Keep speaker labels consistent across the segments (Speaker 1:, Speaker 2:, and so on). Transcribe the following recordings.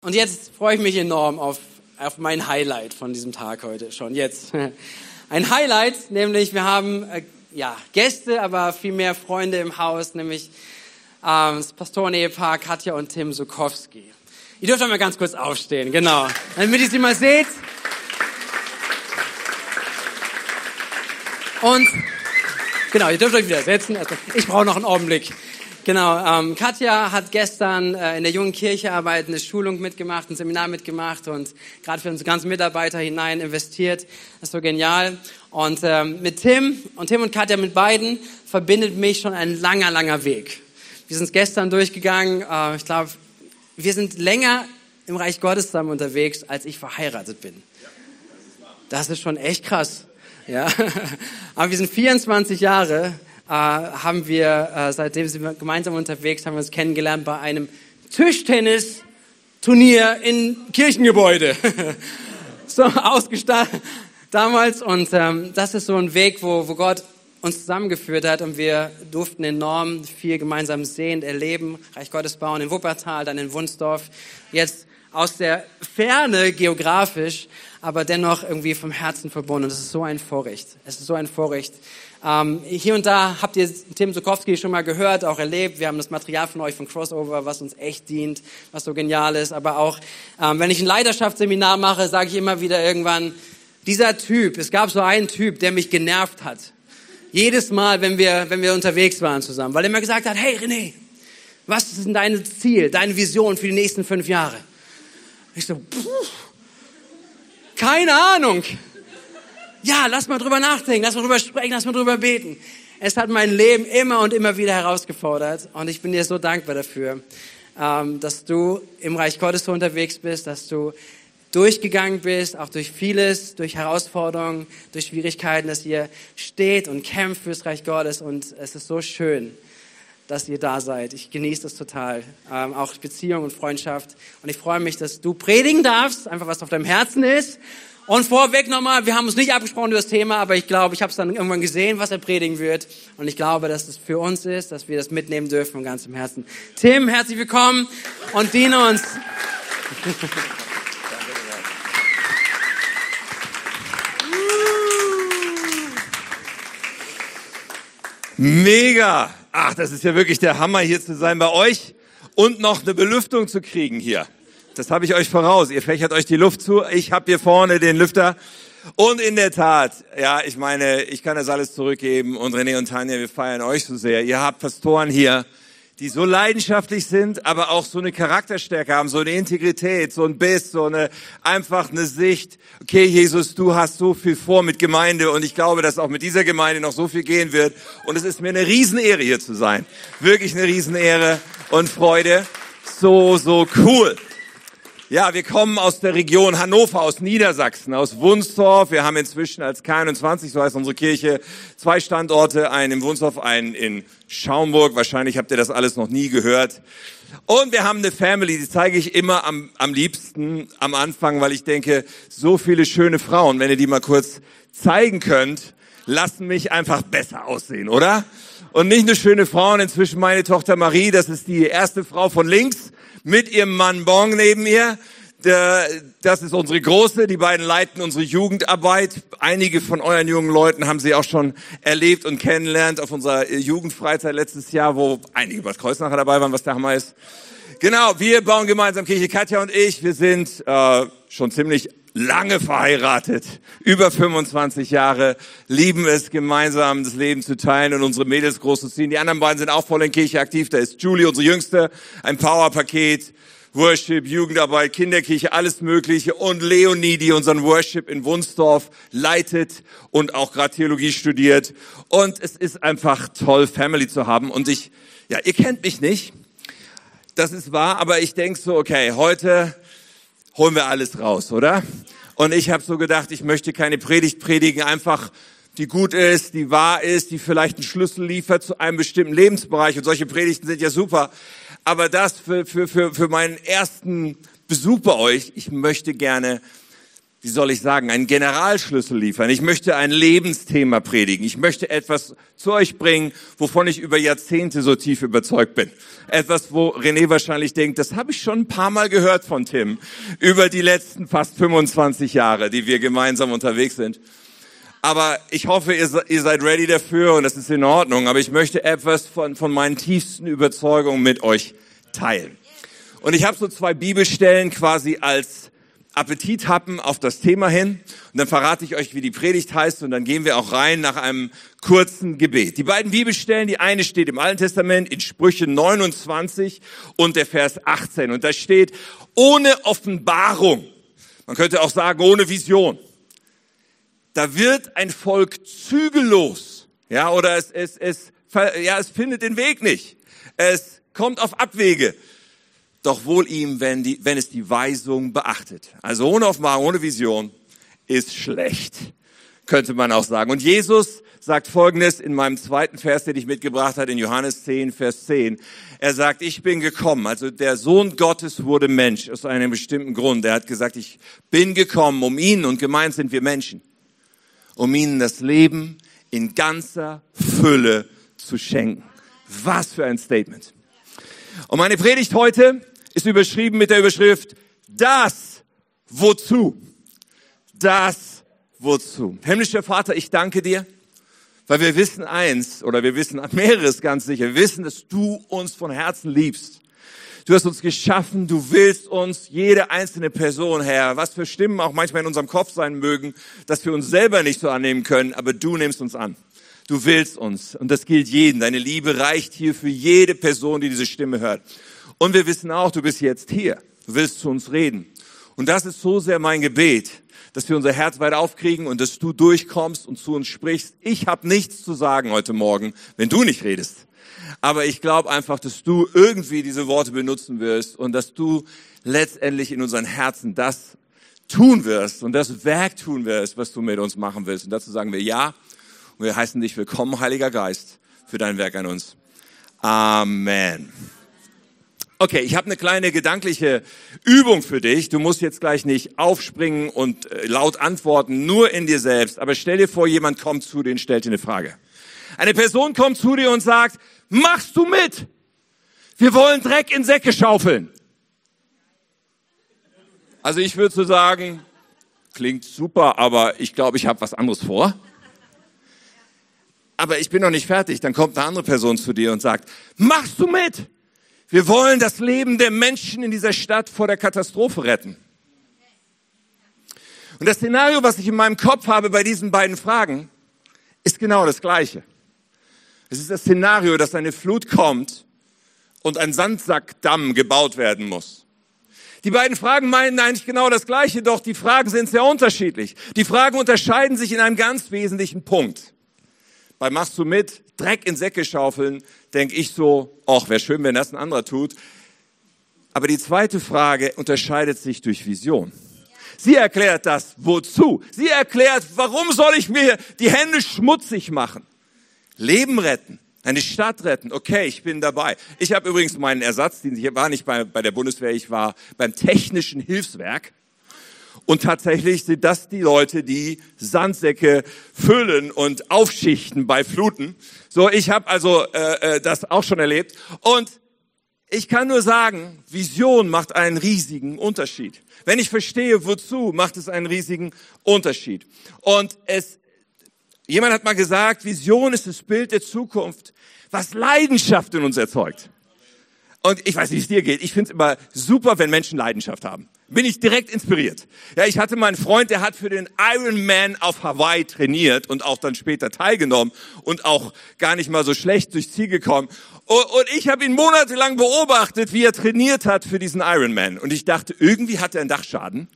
Speaker 1: Und jetzt freue ich mich enorm auf, auf mein Highlight von diesem Tag heute schon jetzt. Ein Highlight, nämlich wir haben äh, ja, Gäste, aber viel mehr Freunde im Haus, nämlich ähm, das Pastorenehepaar Katja und Tim Sukowski. Ihr dürft mal ganz kurz aufstehen, genau, damit ihr sie mal seht. Und genau, ihr dürft euch wieder setzen. Ich brauche noch einen Augenblick. Genau, ähm, Katja hat gestern äh, in der jungen Kirchearbeit eine Schulung mitgemacht, ein Seminar mitgemacht und gerade für unsere ganzen Mitarbeiter hinein investiert. Das ist so genial. Und ähm, mit Tim und Tim und Katja mit beiden verbindet mich schon ein langer, langer Weg. Wir sind gestern durchgegangen. Äh, ich glaube, wir sind länger im Reich Gottes zusammen unterwegs, als ich verheiratet bin. Das ist schon echt krass. Ja, aber wir sind 24 Jahre haben wir, äh, seitdem sind wir gemeinsam unterwegs, haben wir uns kennengelernt bei einem Tischtennis-Turnier in Kirchengebäude. so ausgestattet damals. Und ähm, das ist so ein Weg, wo, wo Gott uns zusammengeführt hat und wir durften enorm viel gemeinsam sehen, erleben, Reich Gottes bauen in Wuppertal, dann in Wunsdorf. Jetzt aus der Ferne geografisch, aber dennoch irgendwie vom Herzen verbunden. Und es ist so ein Vorrecht. Es ist so ein Vorrecht, ähm, hier und da habt ihr Tim Sokowski schon mal gehört, auch erlebt. Wir haben das Material von euch von Crossover, was uns echt dient, was so genial ist. Aber auch, ähm, wenn ich ein Leidenschaftsseminar mache, sage ich immer wieder irgendwann, dieser Typ, es gab so einen Typ, der mich genervt hat. Jedes Mal, wenn wir, wenn wir unterwegs waren zusammen, weil er immer gesagt hat, hey René, was ist denn dein Ziel, deine Vision für die nächsten fünf Jahre? Ich so, puh, keine Ahnung. Ja, lass mal drüber nachdenken, lass mal drüber sprechen, lass mal drüber beten. Es hat mein Leben immer und immer wieder herausgefordert und ich bin dir so dankbar dafür, ähm, dass du im Reich Gottes so unterwegs bist, dass du durchgegangen bist, auch durch vieles, durch Herausforderungen, durch Schwierigkeiten, dass ihr steht und kämpft fürs Reich Gottes und es ist so schön, dass ihr da seid. Ich genieße das total, ähm, auch Beziehung und Freundschaft und ich freue mich, dass du predigen darfst, einfach was auf deinem Herzen ist und vorweg nochmal, wir haben uns nicht abgesprochen über das Thema, aber ich glaube, ich habe es dann irgendwann gesehen, was er predigen wird. Und ich glaube, dass es für uns ist, dass wir das mitnehmen dürfen von ganzem Herzen. Tim, herzlich willkommen und diene uns.
Speaker 2: Mega! Ach, das ist ja wirklich der Hammer, hier zu sein bei euch und noch eine Belüftung zu kriegen hier. Das habe ich euch voraus. Ihr fächert euch die Luft zu. Ich habe hier vorne den Lüfter. Und in der Tat, ja, ich meine, ich kann das alles zurückgeben. Und René und Tanja, wir feiern euch so sehr. Ihr habt Pastoren hier, die so leidenschaftlich sind, aber auch so eine Charakterstärke haben, so eine Integrität, so ein Biss, so eine einfach eine Sicht. Okay, Jesus, du hast so viel vor mit Gemeinde und ich glaube, dass auch mit dieser Gemeinde noch so viel gehen wird. Und es ist mir eine Riesenehre hier zu sein. Wirklich eine Riesenehre und Freude. So, so cool. Ja, wir kommen aus der Region Hannover, aus Niedersachsen, aus Wunsdorf. Wir haben inzwischen als K21, so heißt unsere Kirche, zwei Standorte, einen in Wunsdorf, einen in Schaumburg. Wahrscheinlich habt ihr das alles noch nie gehört. Und wir haben eine Family, die zeige ich immer am, am liebsten am Anfang, weil ich denke, so viele schöne Frauen, wenn ihr die mal kurz zeigen könnt, lassen mich einfach besser aussehen, oder? Und nicht eine schöne Frau, und inzwischen meine Tochter Marie, das ist die erste Frau von links mit ihrem Mann Bong neben ihr. Das ist unsere Große. Die beiden leiten unsere Jugendarbeit. Einige von euren jungen Leuten haben sie auch schon erlebt und kennenlernt auf unserer Jugendfreizeit letztes Jahr, wo einige Bad Kreuznacher dabei waren, was der Hammer ist. Genau, wir bauen gemeinsam Kirche. Katja und ich, wir sind äh, schon ziemlich lange verheiratet, über 25 Jahre, lieben es gemeinsam das Leben zu teilen und unsere Mädels groß zu ziehen. Die anderen beiden sind auch voll in Kirche aktiv. Da ist Julie, unsere Jüngste, ein Powerpaket. Worship, Jugendarbeit, Kinderkirche, alles Mögliche. Und Leonie, die unseren Worship in Wunsdorf leitet und auch gerade Theologie studiert. Und es ist einfach toll, Family zu haben. Und ich, ja, ihr kennt mich nicht. Das ist wahr, aber ich denk so, okay, heute holen wir alles raus, oder? Und ich habe so gedacht, ich möchte keine Predigt predigen, einfach die gut ist, die wahr ist, die vielleicht einen Schlüssel liefert zu einem bestimmten Lebensbereich. Und solche Predigten sind ja super. Aber das für, für, für, für meinen ersten Besuch bei euch, ich möchte gerne wie soll ich sagen, einen Generalschlüssel liefern. Ich möchte ein Lebensthema predigen. Ich möchte etwas zu euch bringen, wovon ich über Jahrzehnte so tief überzeugt bin. Etwas, wo René wahrscheinlich denkt, das habe ich schon ein paar Mal gehört von Tim über die letzten fast 25 Jahre, die wir gemeinsam unterwegs sind. Aber ich hoffe, ihr, seid ready dafür und das ist in Ordnung. Aber ich möchte etwas von, von meinen tiefsten Überzeugungen mit euch teilen. Und ich habe so zwei Bibelstellen quasi als Appetit hatten auf das Thema hin. Und dann verrate ich euch, wie die Predigt heißt. Und dann gehen wir auch rein nach einem kurzen Gebet. Die beiden Bibelstellen, die eine steht im Alten Testament in Sprüche 29 und der Vers 18. Und da steht, ohne Offenbarung, man könnte auch sagen, ohne Vision, da wird ein Volk zügellos. Ja, oder es, es, es, ja, es findet den Weg nicht. Es kommt auf Abwege doch wohl ihm, wenn, die, wenn es die Weisung beachtet. Also ohne Offenbarung, ohne Vision ist schlecht, könnte man auch sagen. Und Jesus sagt Folgendes in meinem zweiten Vers, den ich mitgebracht habe, in Johannes 10, Vers 10. Er sagt, ich bin gekommen. Also der Sohn Gottes wurde Mensch aus einem bestimmten Grund. Er hat gesagt, ich bin gekommen, um ihn, und gemeint sind wir Menschen, um ihnen das Leben in ganzer Fülle zu schenken. Was für ein Statement. Und meine Predigt heute ist überschrieben mit der Überschrift Das Wozu. Das Wozu. Himmlischer Vater, ich danke dir, weil wir wissen eins, oder wir wissen mehreres ganz sicher, wir wissen, dass du uns von Herzen liebst. Du hast uns geschaffen, du willst uns, jede einzelne Person, Herr, was für Stimmen auch manchmal in unserem Kopf sein mögen, dass wir uns selber nicht so annehmen können, aber du nimmst uns an. Du willst uns. Und das gilt jeden. Deine Liebe reicht hier für jede Person, die diese Stimme hört. Und wir wissen auch, du bist jetzt hier. Du willst zu uns reden. Und das ist so sehr mein Gebet, dass wir unser Herz weit aufkriegen und dass du durchkommst und zu uns sprichst. Ich habe nichts zu sagen heute Morgen, wenn du nicht redest. Aber ich glaube einfach, dass du irgendwie diese Worte benutzen wirst und dass du letztendlich in unseren Herzen das tun wirst und das Werk tun wirst, was du mit uns machen willst. Und dazu sagen wir ja. Und wir heißen dich willkommen, Heiliger Geist, für dein Werk an uns. Amen. Okay, ich habe eine kleine gedankliche Übung für dich. Du musst jetzt gleich nicht aufspringen und äh, laut antworten, nur in dir selbst. Aber stell dir vor, jemand kommt zu dir und stellt dir eine Frage. Eine Person kommt zu dir und sagt, machst du mit? Wir wollen Dreck in Säcke schaufeln. Also ich würde so sagen, klingt super, aber ich glaube, ich habe was anderes vor aber ich bin noch nicht fertig. Dann kommt eine andere Person zu dir und sagt, machst du mit? Wir wollen das Leben der Menschen in dieser Stadt vor der Katastrophe retten. Und das Szenario, was ich in meinem Kopf habe bei diesen beiden Fragen, ist genau das gleiche. Es ist das Szenario, dass eine Flut kommt und ein Sandsackdamm gebaut werden muss. Die beiden Fragen meinen eigentlich genau das Gleiche, doch die Fragen sind sehr unterschiedlich. Die Fragen unterscheiden sich in einem ganz wesentlichen Punkt bei Machst du mit, Dreck in Säcke schaufeln, denke ich so, ach, wäre schön, wenn das ein anderer tut. Aber die zweite Frage unterscheidet sich durch Vision. Sie erklärt das, wozu. Sie erklärt, warum soll ich mir die Hände schmutzig machen? Leben retten, eine Stadt retten. Okay, ich bin dabei. Ich habe übrigens meinen Ersatzdienst, ich war nicht bei, bei der Bundeswehr, ich war beim Technischen Hilfswerk. Und tatsächlich sind das die Leute, die Sandsäcke füllen und aufschichten bei Fluten. So, ich habe also äh, äh, das auch schon erlebt. Und ich kann nur sagen, Vision macht einen riesigen Unterschied. Wenn ich verstehe, wozu, macht es einen riesigen Unterschied. Und es, jemand hat mal gesagt, Vision ist das Bild der Zukunft, was Leidenschaft in uns erzeugt. Und ich weiß nicht, wie es dir geht. Ich finde es immer super, wenn Menschen Leidenschaft haben. Bin ich direkt inspiriert. Ja, ich hatte mal einen Freund, der hat für den Ironman auf Hawaii trainiert und auch dann später teilgenommen und auch gar nicht mal so schlecht durchs Ziel gekommen. Und ich habe ihn monatelang beobachtet, wie er trainiert hat für diesen Ironman. Und ich dachte, irgendwie hat er einen Dachschaden,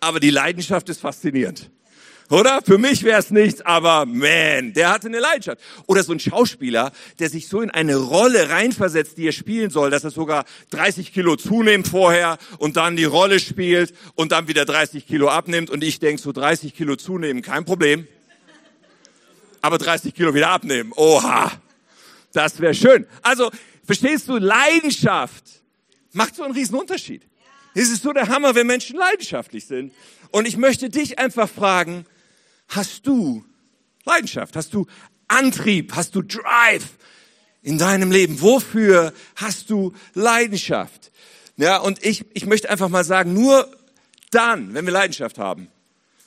Speaker 2: aber die Leidenschaft ist faszinierend. Oder? Für mich wäre es nichts, aber man, der hatte eine Leidenschaft. Oder so ein Schauspieler, der sich so in eine Rolle reinversetzt, die er spielen soll, dass er sogar 30 Kilo zunimmt vorher und dann die Rolle spielt und dann wieder 30 Kilo abnimmt. Und ich denk so 30 Kilo zunehmen, kein Problem. Aber 30 Kilo wieder abnehmen, oha, das wäre schön. Also, verstehst du, Leidenschaft macht so einen riesen Unterschied. Es ist so der Hammer, wenn Menschen leidenschaftlich sind. Und ich möchte dich einfach fragen, hast du Leidenschaft? Hast du Antrieb? Hast du Drive in deinem Leben? Wofür hast du Leidenschaft? Ja, und ich, ich möchte einfach mal sagen, nur dann, wenn wir Leidenschaft haben,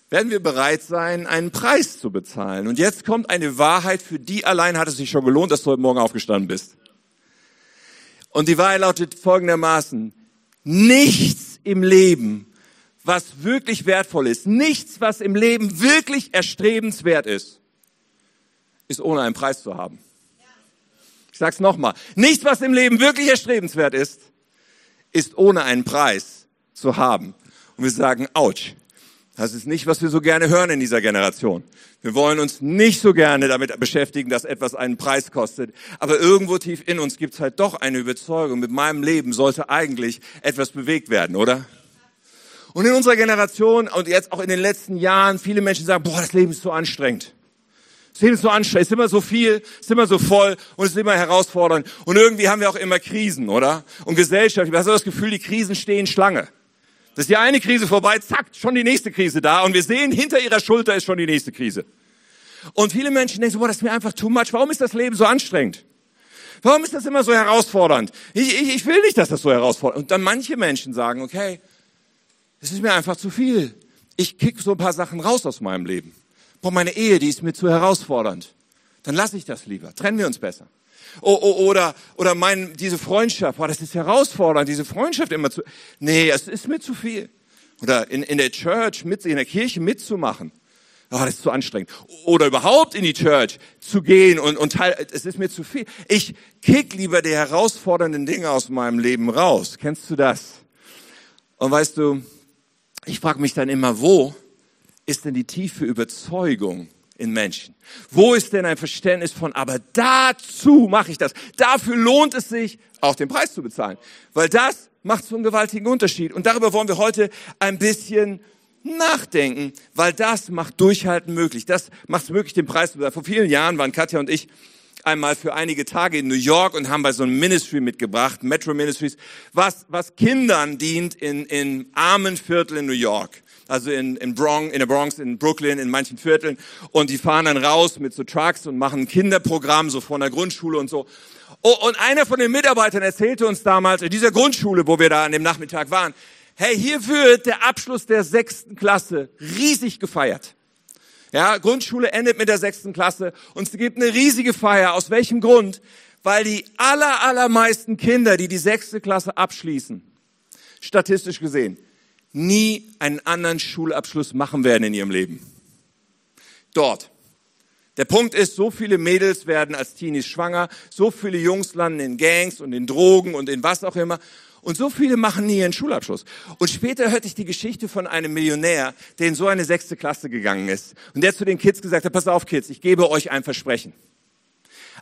Speaker 2: werden wir bereit sein, einen Preis zu bezahlen. Und jetzt kommt eine Wahrheit, für die allein hat es sich schon gelohnt, dass du heute Morgen aufgestanden bist. Und die Wahrheit lautet folgendermaßen, nichts im Leben, was wirklich wertvoll ist, nichts, was im Leben wirklich erstrebenswert ist, ist ohne einen Preis zu haben. Ich sag's nochmal. Nichts, was im Leben wirklich erstrebenswert ist, ist ohne einen Preis zu haben. Und wir sagen, ouch. Das ist nicht, was wir so gerne hören in dieser Generation. Wir wollen uns nicht so gerne damit beschäftigen, dass etwas einen Preis kostet. Aber irgendwo tief in uns gibt es halt doch eine Überzeugung, mit meinem Leben sollte eigentlich etwas bewegt werden, oder? Und in unserer Generation und jetzt auch in den letzten Jahren, viele Menschen sagen, boah, das Leben ist so anstrengend. Das Leben ist so anstrengend, es ist immer so viel, es ist immer so voll und es ist immer herausfordernd. Und irgendwie haben wir auch immer Krisen, oder? Und Gesellschaft, ich habe das Gefühl, die Krisen stehen Schlange. Das ist die eine Krise vorbei, zack, schon die nächste Krise da und wir sehen, hinter ihrer Schulter ist schon die nächste Krise. Und viele Menschen denken so, boah, das ist mir einfach too much. Warum ist das Leben so anstrengend? Warum ist das immer so herausfordernd? Ich, ich, ich will nicht, dass das so herausfordernd. Und dann manche Menschen sagen, okay, es ist mir einfach zu viel. Ich kick so ein paar Sachen raus aus meinem Leben. Boah, meine Ehe, die ist mir zu herausfordernd. Dann lasse ich das lieber. Trennen wir uns besser. Oh, oh, oder, oder mein, diese Freundschaft, boah, das ist herausfordernd, diese Freundschaft immer zu, nee, es ist mir zu viel. Oder in, in der Church, mit, in der Kirche mitzumachen. Oh, das ist zu anstrengend. Oder überhaupt in die Church zu gehen und, und teil, es ist mir zu viel. Ich kick lieber die herausfordernden Dinge aus meinem Leben raus. Kennst du das? Und weißt du, ich frage mich dann immer, wo ist denn die tiefe Überzeugung in Menschen? Wo ist denn ein Verständnis von, aber dazu mache ich das. Dafür lohnt es sich, auch den Preis zu bezahlen. Weil das macht so einen gewaltigen Unterschied. Und darüber wollen wir heute ein bisschen nachdenken, weil das macht Durchhalten möglich. Das macht es möglich, den Preis zu bezahlen. Vor vielen Jahren waren Katja und ich einmal für einige Tage in New York und haben bei so einem Ministry mitgebracht, Metro Ministries, was, was Kindern dient in, in armen Vierteln in New York also in, in, Bronx, in der Bronx, in Brooklyn, in manchen Vierteln. Und die fahren dann raus mit so Trucks und machen ein Kinderprogramm, so von der Grundschule und so. Oh, und einer von den Mitarbeitern erzählte uns damals in dieser Grundschule, wo wir da an dem Nachmittag waren, hey, hier wird der Abschluss der sechsten Klasse riesig gefeiert. Ja, Grundschule endet mit der sechsten Klasse und es gibt eine riesige Feier. Aus welchem Grund? Weil die aller, allermeisten Kinder, die die sechste Klasse abschließen, statistisch gesehen, nie einen anderen Schulabschluss machen werden in ihrem Leben. Dort. Der Punkt ist, so viele Mädels werden als Teenies schwanger, so viele Jungs landen in Gangs und in Drogen und in was auch immer. Und so viele machen nie ihren Schulabschluss. Und später hörte ich die Geschichte von einem Millionär, der in so eine sechste Klasse gegangen ist. Und der zu den Kids gesagt hat, pass auf Kids, ich gebe euch ein Versprechen.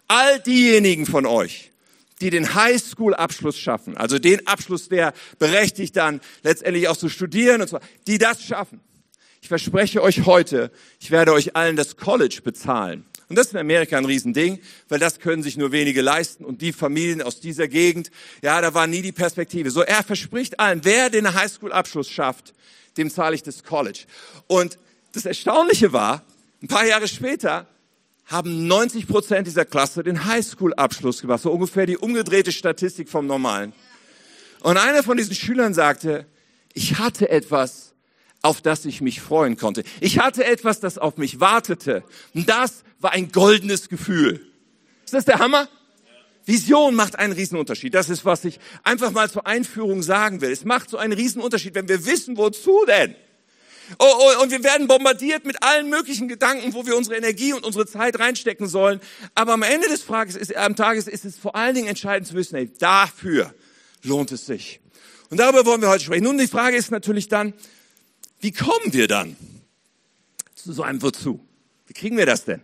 Speaker 2: All diejenigen von euch, die den Highschool-Abschluss schaffen, also den Abschluss, der berechtigt dann letztendlich auch zu studieren und so, die das schaffen. Ich verspreche euch heute, ich werde euch allen das College bezahlen. Und das ist in Amerika ein Riesending, weil das können sich nur wenige leisten und die Familien aus dieser Gegend, ja, da war nie die Perspektive. So, er verspricht allen, wer den Highschool-Abschluss schafft, dem zahle ich das College. Und das Erstaunliche war, ein paar Jahre später haben 90 Prozent dieser Klasse den Highschool-Abschluss gemacht. So ungefähr die umgedrehte Statistik vom Normalen. Und einer von diesen Schülern sagte, ich hatte etwas, auf das ich mich freuen konnte. Ich hatte etwas, das auf mich wartete. Und das war ein goldenes Gefühl. Ist das der Hammer? Vision macht einen Riesenunterschied. Das ist, was ich einfach mal zur Einführung sagen will. Es macht so einen Riesenunterschied, wenn wir wissen, wozu denn? Oh, oh, und wir werden bombardiert mit allen möglichen Gedanken, wo wir unsere Energie und unsere Zeit reinstecken sollen. Aber am Ende des Tages ist, am Tages ist es vor allen Dingen entscheidend zu wissen, ey, dafür lohnt es sich. Und darüber wollen wir heute sprechen. Nun, die Frage ist natürlich dann, wie kommen wir dann zu so einem Wozu? Wie kriegen wir das denn?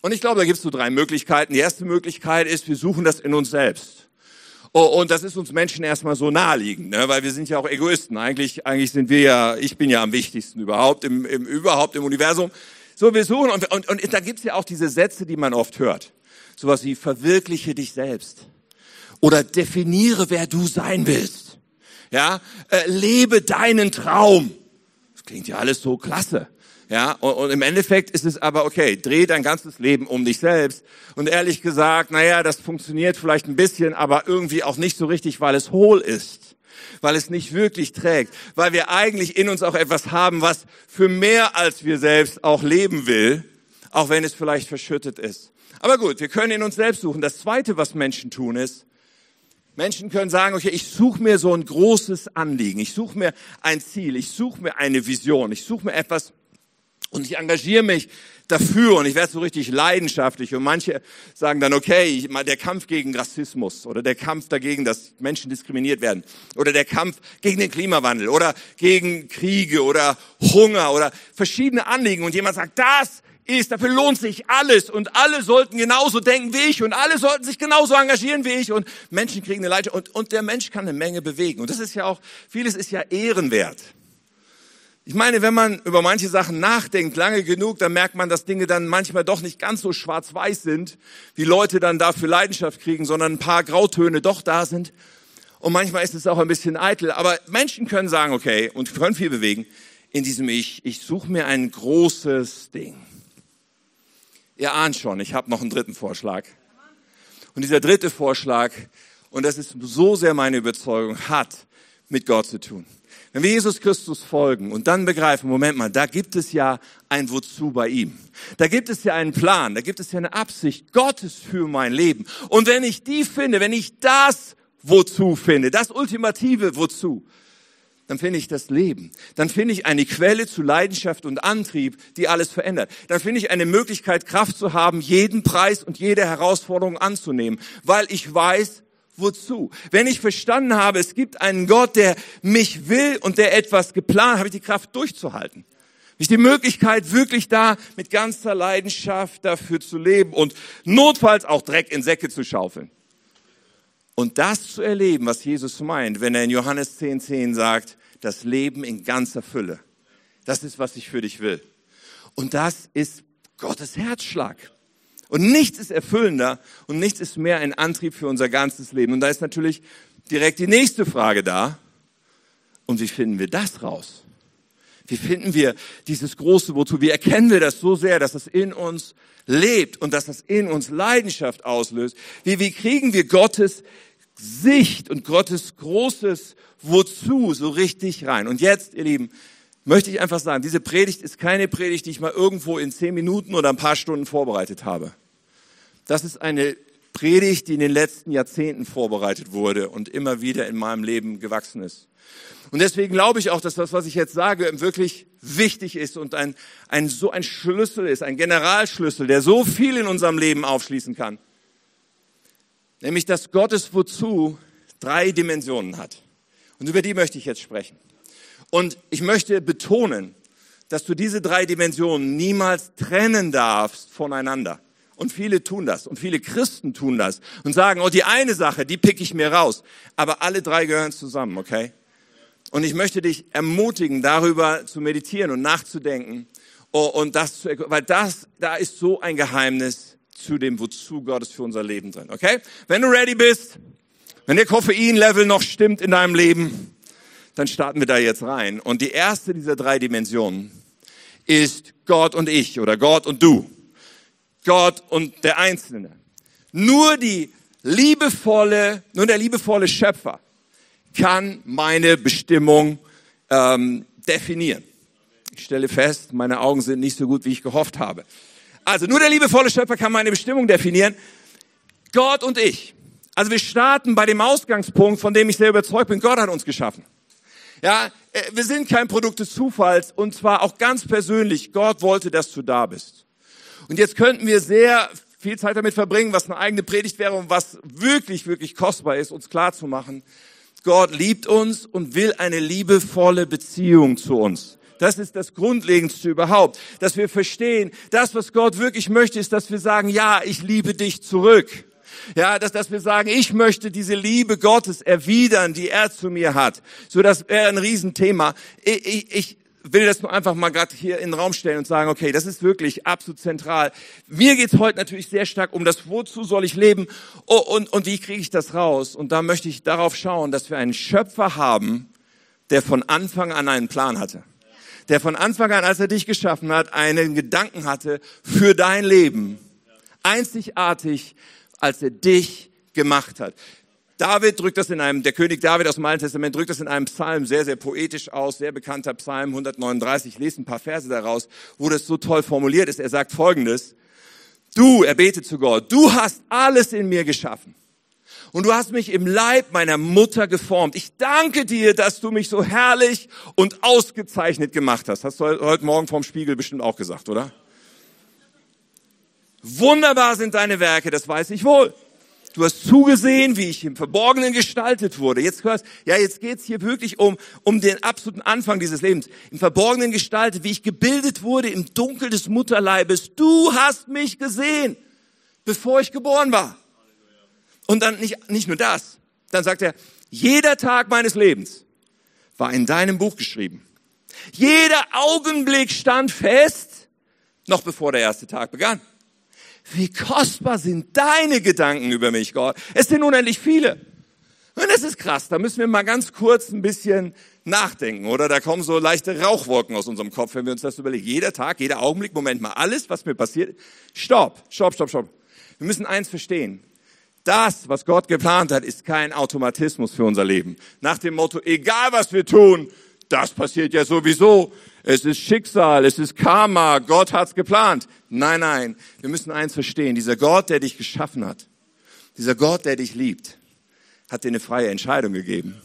Speaker 2: Und ich glaube, da gibt es so drei Möglichkeiten. Die erste Möglichkeit ist, wir suchen das in uns selbst. Oh, und das ist uns Menschen erstmal so naheliegend, ne? weil wir sind ja auch Egoisten. Eigentlich, eigentlich sind wir ja, ich bin ja am wichtigsten überhaupt im, im überhaupt im Universum. So, wir suchen und, und, und da gibt's ja auch diese Sätze, die man oft hört. Sowas wie verwirkliche dich selbst oder definiere, wer du sein willst. Ja, äh, lebe deinen Traum. Klingt ja alles so klasse. Ja, und, und im Endeffekt ist es aber okay, dreh dein ganzes Leben um dich selbst. Und ehrlich gesagt, naja, das funktioniert vielleicht ein bisschen, aber irgendwie auch nicht so richtig, weil es hohl ist. Weil es nicht wirklich trägt. Weil wir eigentlich in uns auch etwas haben, was für mehr als wir selbst auch leben will. Auch wenn es vielleicht verschüttet ist. Aber gut, wir können in uns selbst suchen. Das zweite, was Menschen tun, ist, Menschen können sagen, okay, ich suche mir so ein großes Anliegen, ich suche mir ein Ziel, ich suche mir eine Vision, ich suche mir etwas, und ich engagiere mich dafür und ich werde so richtig leidenschaftlich. Und manche sagen dann, okay, der Kampf gegen Rassismus oder der Kampf dagegen, dass Menschen diskriminiert werden oder der Kampf gegen den Klimawandel oder gegen Kriege oder Hunger oder verschiedene Anliegen. Und jemand sagt, das ist, dafür lohnt sich alles und alle sollten genauso denken wie ich und alle sollten sich genauso engagieren wie ich und Menschen kriegen eine Leidenschaft und, und der Mensch kann eine Menge bewegen. Und das ist ja auch, vieles ist ja ehrenwert. Ich meine, wenn man über manche Sachen nachdenkt, lange genug, dann merkt man, dass Dinge dann manchmal doch nicht ganz so schwarz-weiß sind, wie Leute dann dafür Leidenschaft kriegen, sondern ein paar Grautöne doch da sind. Und manchmal ist es auch ein bisschen eitel. Aber Menschen können sagen, okay, und können viel bewegen, in diesem Ich, ich suche mir ein großes Ding. Ihr ahnt schon, ich habe noch einen dritten Vorschlag. Und dieser dritte Vorschlag, und das ist so sehr meine Überzeugung, hat mit Gott zu tun. Wenn wir Jesus Christus folgen und dann begreifen, Moment mal, da gibt es ja ein Wozu bei ihm. Da gibt es ja einen Plan, da gibt es ja eine Absicht Gottes für mein Leben. Und wenn ich die finde, wenn ich das Wozu finde, das ultimative Wozu, dann finde ich das Leben. Dann finde ich eine Quelle zu Leidenschaft und Antrieb, die alles verändert. Dann finde ich eine Möglichkeit, Kraft zu haben, jeden Preis und jede Herausforderung anzunehmen, weil ich weiß, wozu. Wenn ich verstanden habe, es gibt einen Gott, der mich will und der etwas geplant, habe ich die Kraft durchzuhalten. Habe ich die Möglichkeit, wirklich da mit ganzer Leidenschaft dafür zu leben und notfalls auch Dreck in Säcke zu schaufeln. Und das zu erleben, was Jesus meint, wenn er in Johannes 10,10 10 sagt, das Leben in ganzer Fülle. Das ist, was ich für dich will. Und das ist Gottes Herzschlag. Und nichts ist erfüllender und nichts ist mehr ein Antrieb für unser ganzes Leben. Und da ist natürlich direkt die nächste Frage da. Und wie finden wir das raus? Wie finden wir dieses große Wozu? Wie erkennen wir das so sehr, dass es in uns lebt und dass es in uns Leidenschaft auslöst? Wie, wie kriegen wir Gottes Sicht und Gottes großes Wozu so richtig rein? Und jetzt, ihr Lieben, möchte ich einfach sagen, diese Predigt ist keine Predigt, die ich mal irgendwo in zehn Minuten oder ein paar Stunden vorbereitet habe. Das ist eine Predigt, die in den letzten Jahrzehnten vorbereitet wurde und immer wieder in meinem Leben gewachsen ist. Und deswegen glaube ich auch, dass das, was ich jetzt sage, wirklich wichtig ist und ein, ein, so ein Schlüssel ist, ein Generalschlüssel, der so viel in unserem Leben aufschließen kann. Nämlich, dass Gottes Wozu drei Dimensionen hat. Und über die möchte ich jetzt sprechen. Und ich möchte betonen, dass du diese drei Dimensionen niemals trennen darfst voneinander. Und viele tun das. Und viele Christen tun das. Und sagen, oh, die eine Sache, die pick ich mir raus. Aber alle drei gehören zusammen, okay? Und ich möchte dich ermutigen, darüber zu meditieren und nachzudenken. Oh, und das, zu, weil das, da ist so ein Geheimnis zu dem Wozu Gottes für unser Leben drin, okay? Wenn du ready bist, wenn der Koffeinlevel noch stimmt in deinem Leben, dann starten wir da jetzt rein. Und die erste dieser drei Dimensionen ist Gott und ich oder Gott und du. Gott und der Einzelne. Nur die liebevolle, nur der liebevolle Schöpfer kann meine Bestimmung ähm, definieren. Ich stelle fest, meine Augen sind nicht so gut, wie ich gehofft habe. Also nur der liebevolle Schöpfer kann meine Bestimmung definieren. Gott und ich. Also wir starten bei dem Ausgangspunkt, von dem ich sehr überzeugt bin. Gott hat uns geschaffen. Ja, äh, wir sind kein Produkt des Zufalls und zwar auch ganz persönlich. Gott wollte, dass du da bist. Und jetzt könnten wir sehr viel Zeit damit verbringen, was eine eigene Predigt wäre und was wirklich, wirklich kostbar ist, uns klar zu machen. Gott liebt uns und will eine liebevolle Beziehung zu uns. Das ist das Grundlegendste überhaupt, dass wir verstehen, das, was Gott wirklich möchte, ist, dass wir sagen, ja, ich liebe dich zurück. Ja, dass, dass wir sagen, ich möchte diese Liebe Gottes erwidern, die er zu mir hat. So, das wäre ein Riesenthema. Ich, ich, ich will das nur einfach mal gerade hier in den Raum stellen und sagen, okay, das ist wirklich absolut zentral. Mir geht's heute natürlich sehr stark um das, wozu soll ich leben oh, und, und wie kriege ich das raus. Und da möchte ich darauf schauen, dass wir einen Schöpfer haben, der von Anfang an einen Plan hatte. Der von Anfang an, als er dich geschaffen hat, einen Gedanken hatte für dein Leben. Einzigartig, als er dich gemacht hat. David drückt das in einem, der König David aus dem Alten Testament drückt das in einem Psalm sehr, sehr poetisch aus, sehr bekannter Psalm 139. Ich lese ein paar Verse daraus, wo das so toll formuliert ist. Er sagt folgendes, du, er betet zu Gott, du hast alles in mir geschaffen. Und du hast mich im Leib meiner Mutter geformt. Ich danke dir, dass du mich so herrlich und ausgezeichnet gemacht hast. Hast du heute Morgen vorm Spiegel bestimmt auch gesagt, oder? Wunderbar sind deine Werke, das weiß ich wohl. Du hast zugesehen, wie ich im Verborgenen gestaltet wurde. Jetzt hörst, ja, jetzt geht's hier wirklich um, um den absoluten Anfang dieses Lebens. Im Verborgenen gestaltet, wie ich gebildet wurde im Dunkel des Mutterleibes. Du hast mich gesehen, bevor ich geboren war. Und dann nicht, nicht nur das. Dann sagt er, jeder Tag meines Lebens war in deinem Buch geschrieben. Jeder Augenblick stand fest, noch bevor der erste Tag begann. Wie kostbar sind deine Gedanken über mich, Gott. Es sind unendlich viele. Und das ist krass. Da müssen wir mal ganz kurz ein bisschen nachdenken, oder? Da kommen so leichte Rauchwolken aus unserem Kopf, wenn wir uns das überlegen. Jeder Tag, jeder Augenblick, Moment mal, alles, was mir passiert. Stopp, stopp, stopp, stopp. Wir müssen eins verstehen. Das, was Gott geplant hat, ist kein Automatismus für unser Leben. Nach dem Motto, egal was wir tun, das passiert ja sowieso. Es ist Schicksal, es ist Karma, Gott hat's geplant. Nein, nein, wir müssen eins verstehen. Dieser Gott, der dich geschaffen hat, dieser Gott, der dich liebt, hat dir eine freie Entscheidung gegeben.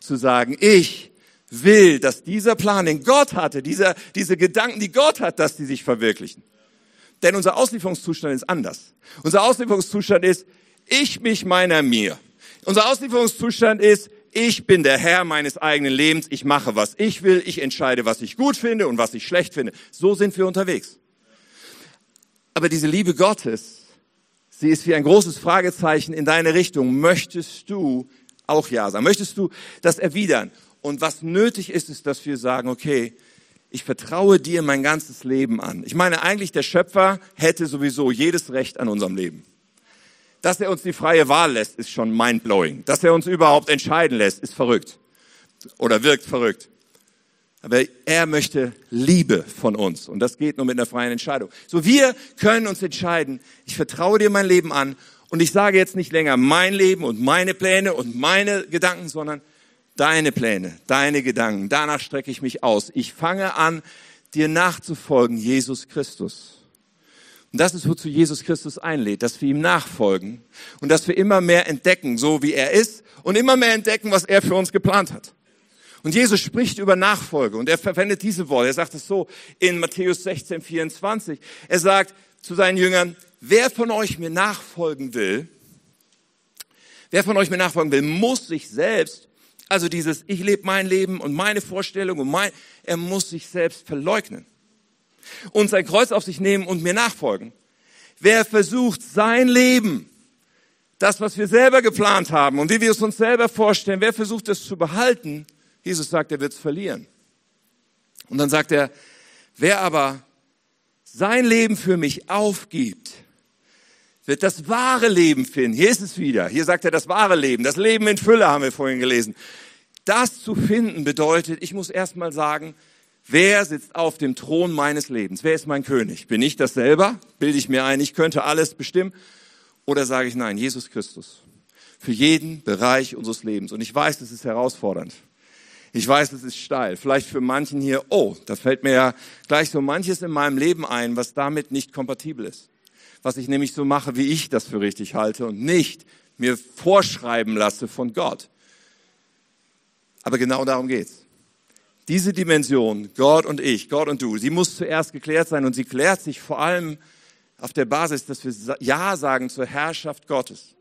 Speaker 2: Zu sagen, ich will, dass dieser Plan, den Gott hatte, dieser, diese Gedanken, die Gott hat, dass die sich verwirklichen. Denn unser Auslieferungszustand ist anders. Unser Auslieferungszustand ist, ich mich meiner mir. Unser Auslieferungszustand ist, ich bin der Herr meines eigenen Lebens. Ich mache, was ich will. Ich entscheide, was ich gut finde und was ich schlecht finde. So sind wir unterwegs. Aber diese Liebe Gottes, sie ist wie ein großes Fragezeichen in deine Richtung. Möchtest du auch Ja sagen? Möchtest du das erwidern? Und was nötig ist, ist, dass wir sagen, okay, ich vertraue dir mein ganzes Leben an. Ich meine, eigentlich der Schöpfer hätte sowieso jedes Recht an unserem Leben. Dass er uns die freie Wahl lässt, ist schon mindblowing. Dass er uns überhaupt entscheiden lässt, ist verrückt. Oder wirkt verrückt. Aber er möchte Liebe von uns. Und das geht nur mit einer freien Entscheidung. So, wir können uns entscheiden, ich vertraue dir mein Leben an. Und ich sage jetzt nicht länger mein Leben und meine Pläne und meine Gedanken, sondern deine Pläne, deine Gedanken. Danach strecke ich mich aus. Ich fange an, dir nachzufolgen, Jesus Christus. Und das ist, wozu Jesus Christus einlädt, dass wir ihm nachfolgen und dass wir immer mehr entdecken, so wie er ist und immer mehr entdecken, was er für uns geplant hat. Und Jesus spricht über Nachfolge und er verwendet diese Worte. Er sagt es so in Matthäus 16, 24. Er sagt zu seinen Jüngern, wer von euch mir nachfolgen will, wer von euch mir nachfolgen will, muss sich selbst, also dieses, ich lebe mein Leben und meine Vorstellung und mein, er muss sich selbst verleugnen und sein Kreuz auf sich nehmen und mir nachfolgen. Wer versucht, sein Leben, das, was wir selber geplant haben und wie wir es uns selber vorstellen, wer versucht, es zu behalten, Jesus sagt, er wird es verlieren. Und dann sagt er, wer aber sein Leben für mich aufgibt, wird das wahre Leben finden. Hier ist es wieder. Hier sagt er das wahre Leben. Das Leben in Fülle haben wir vorhin gelesen. Das zu finden bedeutet, ich muss erst mal sagen, Wer sitzt auf dem Thron meines Lebens? Wer ist mein König? Bin ich das selber? Bilde ich mir ein, ich könnte alles bestimmen? Oder sage ich nein, Jesus Christus? Für jeden Bereich unseres Lebens. Und ich weiß, das ist herausfordernd. Ich weiß, das ist steil. Vielleicht für manchen hier, oh, da fällt mir ja gleich so manches in meinem Leben ein, was damit nicht kompatibel ist. Was ich nämlich so mache, wie ich das für richtig halte und nicht mir vorschreiben lasse von Gott. Aber genau darum geht's. Diese Dimension, Gott und ich, Gott und du, sie muss zuerst geklärt sein und sie klärt sich vor allem auf der Basis, dass wir Ja sagen zur Herrschaft Gottes.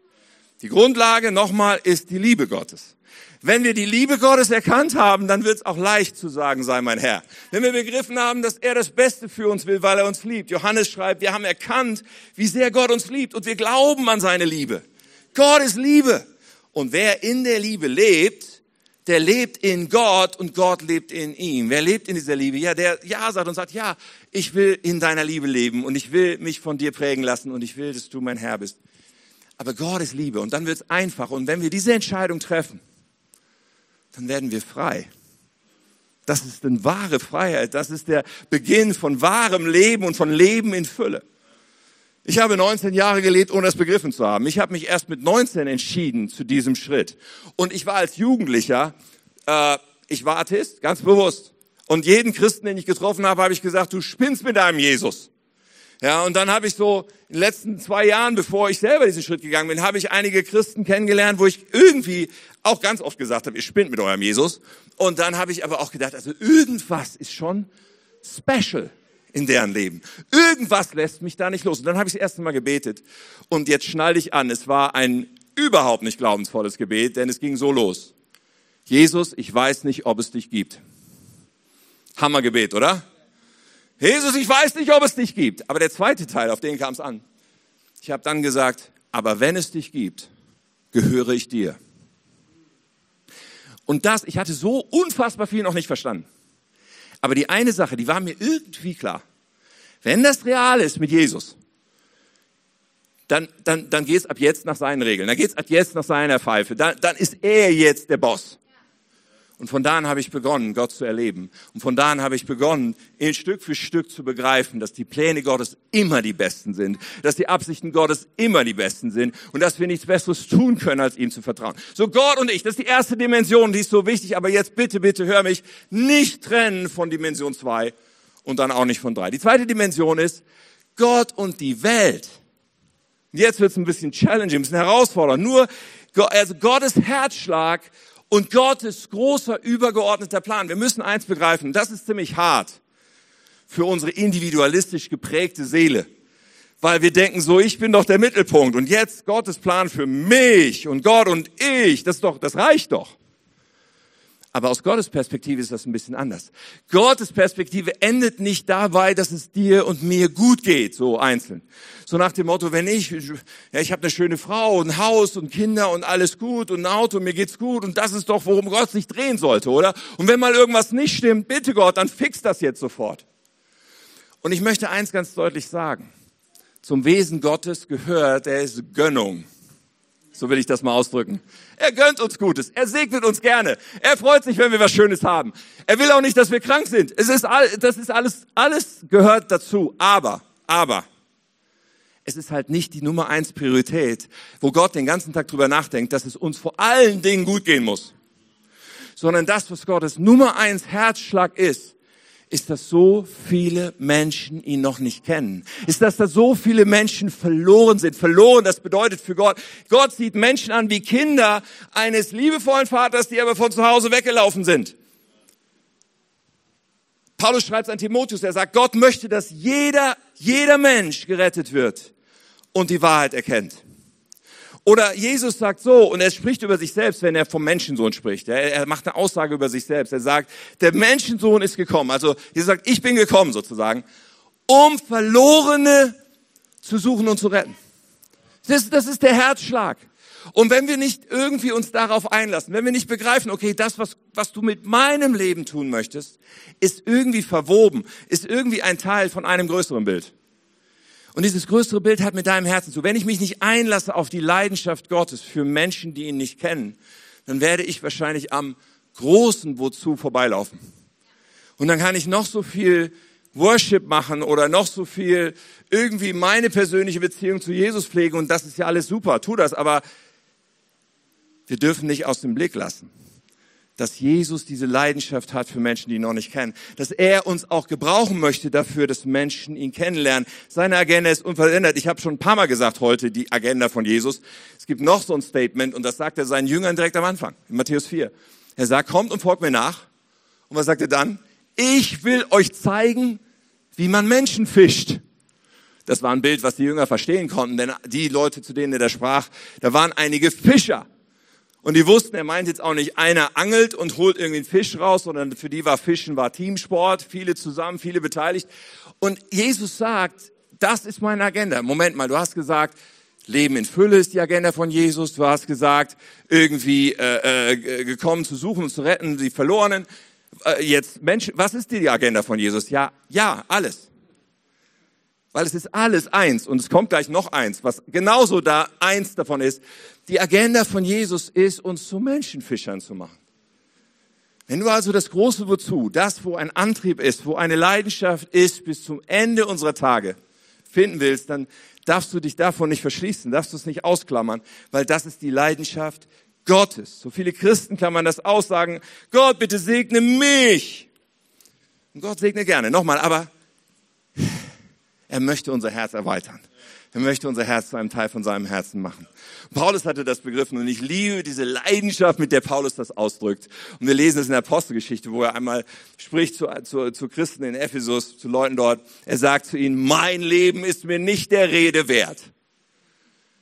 Speaker 2: Die Grundlage nochmal ist die Liebe Gottes. Wenn wir die Liebe Gottes erkannt haben, dann wird es auch leicht zu sagen, sei mein Herr. Wenn wir begriffen haben, dass er das Beste für uns will, weil er uns liebt. Johannes schreibt, wir haben erkannt, wie sehr Gott uns liebt und wir glauben an seine Liebe. Gott ist Liebe. Und wer in der Liebe lebt, der lebt in Gott und Gott lebt in ihm. Wer lebt in dieser Liebe? Ja, der Ja sagt und sagt, ja, ich will in deiner Liebe leben und ich will mich von dir prägen lassen und ich will, dass du mein Herr bist. Aber Gott ist Liebe und dann wird es einfach. Und wenn wir diese Entscheidung treffen, dann werden wir frei. Das ist eine wahre Freiheit. Das ist der Beginn von wahrem Leben und von Leben in Fülle. Ich habe 19 Jahre gelebt, ohne es begriffen zu haben. Ich habe mich erst mit 19 entschieden zu diesem Schritt. Und ich war als Jugendlicher, äh, ich war Atheist, ganz bewusst. Und jeden Christen, den ich getroffen habe, habe ich gesagt, du spinnst mit deinem Jesus. Ja, und dann habe ich so in den letzten zwei Jahren, bevor ich selber diesen Schritt gegangen bin, habe ich einige Christen kennengelernt, wo ich irgendwie auch ganz oft gesagt habe, ihr spinnt mit eurem Jesus. Und dann habe ich aber auch gedacht, also irgendwas ist schon special in deren Leben. Irgendwas lässt mich da nicht los. Und dann habe ich das erste Mal gebetet und jetzt schnall dich an. Es war ein überhaupt nicht glaubensvolles Gebet, denn es ging so los. Jesus, ich weiß nicht, ob es dich gibt. Hammergebet, oder? Jesus, ich weiß nicht, ob es dich gibt. Aber der zweite Teil, auf den kam es an. Ich habe dann gesagt, aber wenn es dich gibt, gehöre ich dir. Und das, ich hatte so unfassbar viel noch nicht verstanden. Aber die eine Sache, die war mir irgendwie klar. Wenn das real ist mit Jesus, dann, dann, dann geht es ab jetzt nach seinen Regeln. Dann geht es ab jetzt nach seiner Pfeife. Dann, dann ist er jetzt der Boss. Und von da an habe ich begonnen, Gott zu erleben. Und von da an habe ich begonnen, ihn Stück für Stück zu begreifen, dass die Pläne Gottes immer die besten sind, dass die Absichten Gottes immer die besten sind und dass wir nichts Besseres tun können, als ihm zu vertrauen. So Gott und ich, das ist die erste Dimension, die ist so wichtig, aber jetzt bitte, bitte hör mich nicht trennen von Dimension zwei und dann auch nicht von drei. Die zweite Dimension ist Gott und die Welt. Jetzt wird es ein bisschen challenging, ein bisschen herausfordernd. Nur, also Gottes Herzschlag und Gottes großer übergeordneter Plan. Wir müssen eins begreifen, das ist ziemlich hart für unsere individualistisch geprägte Seele. Weil wir denken so, ich bin doch der Mittelpunkt und jetzt Gottes Plan für mich und Gott und ich, das doch, das reicht doch. Aber aus Gottes Perspektive ist das ein bisschen anders. Gottes Perspektive endet nicht dabei, dass es dir und mir gut geht, so einzeln. So nach dem Motto, wenn ich, ja, ich habe eine schöne Frau, ein Haus und Kinder und alles gut und ein Auto, mir geht's gut und das ist doch, worum Gott sich drehen sollte, oder? Und wenn mal irgendwas nicht stimmt, bitte Gott, dann fix das jetzt sofort. Und ich möchte eins ganz deutlich sagen. Zum Wesen Gottes gehört, er ist Gönnung. So will ich das mal ausdrücken. Er gönnt uns Gutes. Er segnet uns gerne. Er freut sich, wenn wir was Schönes haben. Er will auch nicht, dass wir krank sind. Es ist, all, das ist alles, alles gehört dazu. Aber, aber, es ist halt nicht die Nummer eins Priorität, wo Gott den ganzen Tag drüber nachdenkt, dass es uns vor allen Dingen gut gehen muss. Sondern das, was Gottes Nummer eins Herzschlag ist, ist, dass so viele Menschen ihn noch nicht kennen. Ist, dass da so viele Menschen verloren sind. Verloren, das bedeutet für Gott, Gott sieht Menschen an wie Kinder eines liebevollen Vaters, die aber von zu Hause weggelaufen sind. Paulus schreibt an Timotheus, er sagt, Gott möchte, dass jeder, jeder Mensch gerettet wird und die Wahrheit erkennt. Oder Jesus sagt so, und er spricht über sich selbst, wenn er vom Menschensohn spricht. Er, er macht eine Aussage über sich selbst. Er sagt, der Menschensohn ist gekommen. Also Jesus sagt, ich bin gekommen sozusagen, um Verlorene zu suchen und zu retten. Das, das ist der Herzschlag. Und wenn wir nicht irgendwie uns darauf einlassen, wenn wir nicht begreifen, okay, das, was, was du mit meinem Leben tun möchtest, ist irgendwie verwoben, ist irgendwie ein Teil von einem größeren Bild. Und dieses größere Bild hat mit deinem Herzen zu. Wenn ich mich nicht einlasse auf die Leidenschaft Gottes für Menschen, die ihn nicht kennen, dann werde ich wahrscheinlich am großen Wozu vorbeilaufen. Und dann kann ich noch so viel Worship machen oder noch so viel irgendwie meine persönliche Beziehung zu Jesus pflegen und das ist ja alles super, tu das, aber wir dürfen nicht aus dem Blick lassen, dass Jesus diese Leidenschaft hat für Menschen, die ihn noch nicht kennen. Dass er uns auch gebrauchen möchte dafür, dass Menschen ihn kennenlernen. Seine Agenda ist unverändert. Ich habe schon ein paar Mal gesagt heute, die Agenda von Jesus. Es gibt noch so ein Statement und das sagt er seinen Jüngern direkt am Anfang, in Matthäus 4. Er sagt, kommt und folgt mir nach. Und was sagt er dann? Ich will euch zeigen, wie man Menschen fischt. Das war ein Bild, was die Jünger verstehen konnten, denn die Leute, zu denen er da sprach, da waren einige Fischer. Und die wussten, er meint jetzt auch nicht, einer angelt und holt irgendwie einen Fisch raus, sondern für die war Fischen, war Teamsport, viele zusammen, viele beteiligt. Und Jesus sagt, das ist meine Agenda. Moment mal, du hast gesagt, Leben in Fülle ist die Agenda von Jesus. Du hast gesagt, irgendwie äh, äh, gekommen zu suchen und zu retten, die Verlorenen. Äh, jetzt Menschen, was ist die Agenda von Jesus? Ja, ja, alles. Weil es ist alles eins und es kommt gleich noch eins, was genauso da eins davon ist. Die Agenda von Jesus ist, uns zu Menschenfischern zu machen. Wenn du also das große Wozu, das, wo ein Antrieb ist, wo eine Leidenschaft ist, bis zum Ende unserer Tage finden willst, dann darfst du dich davon nicht verschließen, darfst du es nicht ausklammern, weil das ist die Leidenschaft Gottes. So viele Christen kann man das aussagen, Gott, bitte segne mich. Und Gott segne gerne. Nochmal, aber er möchte unser Herz erweitern. Er möchte unser Herz zu einem Teil von seinem Herzen machen. Paulus hatte das begriffen und ich liebe diese Leidenschaft, mit der Paulus das ausdrückt. Und wir lesen es in der Apostelgeschichte, wo er einmal spricht zu, zu, zu Christen in Ephesus, zu Leuten dort. Er sagt zu ihnen, mein Leben ist mir nicht der Rede wert.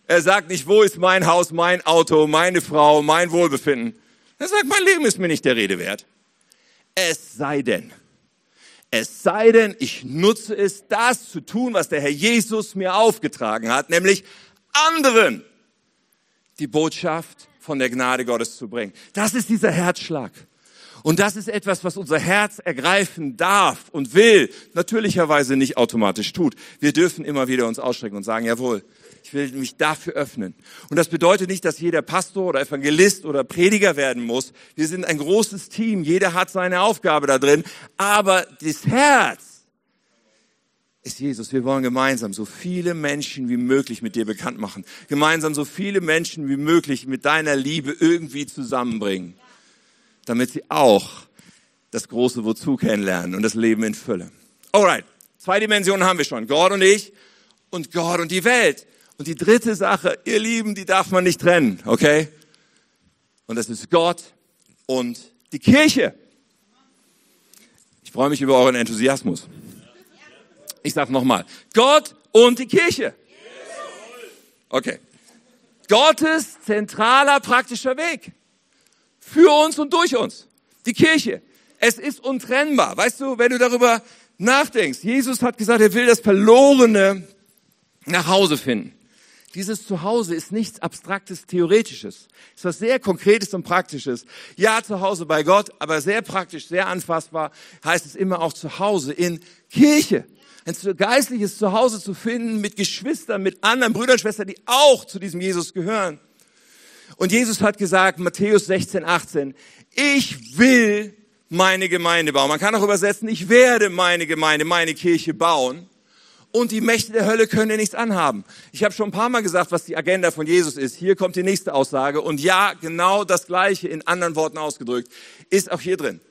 Speaker 2: Er sagt nicht, wo ist mein Haus, mein Auto, meine Frau, mein Wohlbefinden. Er sagt, mein Leben ist mir nicht der Rede wert. Es sei denn, es sei denn, ich nutze es, das zu tun, was der Herr Jesus mir aufgetragen hat, nämlich anderen die Botschaft von der Gnade Gottes zu bringen. Das ist dieser Herzschlag. Und das ist etwas, was unser Herz ergreifen darf und will, natürlicherweise nicht automatisch tut. Wir dürfen immer wieder uns ausstrecken und sagen, jawohl, ich will mich dafür öffnen. Und das bedeutet nicht, dass jeder Pastor oder Evangelist oder Prediger werden muss. Wir sind ein großes Team. Jeder hat seine Aufgabe da drin. Aber das Herz ist Jesus. Wir wollen gemeinsam so viele Menschen wie möglich mit dir bekannt machen. Gemeinsam so viele Menschen wie möglich mit deiner Liebe irgendwie zusammenbringen. Damit sie auch das große Wozu kennenlernen und das Leben in Fülle. Alright. Zwei Dimensionen haben wir schon. Gott und ich und Gott und die Welt. Und die dritte Sache, ihr Lieben, die darf man nicht trennen, okay? Und das ist Gott und die Kirche. Ich freue mich über euren Enthusiasmus. Ich sage nochmal, Gott und die Kirche. Okay. Gottes zentraler praktischer Weg. Für uns und durch uns. Die Kirche. Es ist untrennbar. Weißt du, wenn du darüber nachdenkst, Jesus hat gesagt, er will das Verlorene nach Hause finden. Dieses Zuhause ist nichts Abstraktes, Theoretisches. Es ist was sehr Konkretes und Praktisches. Ja, zu Hause bei Gott, aber sehr praktisch, sehr anfassbar heißt es immer auch zu Hause in Kirche. Ein geistliches Zuhause zu finden mit Geschwistern, mit anderen Brüdern und Schwestern, die auch zu diesem Jesus gehören. Und Jesus hat gesagt, Matthäus 16, 18, ich will meine Gemeinde bauen. Man kann auch übersetzen, ich werde meine Gemeinde, meine Kirche bauen und die Mächte der Hölle können dir nichts anhaben. Ich habe schon ein paar Mal gesagt, was die Agenda von Jesus ist. Hier kommt die nächste Aussage. Und ja, genau das Gleiche in anderen Worten ausgedrückt, ist auch hier drin.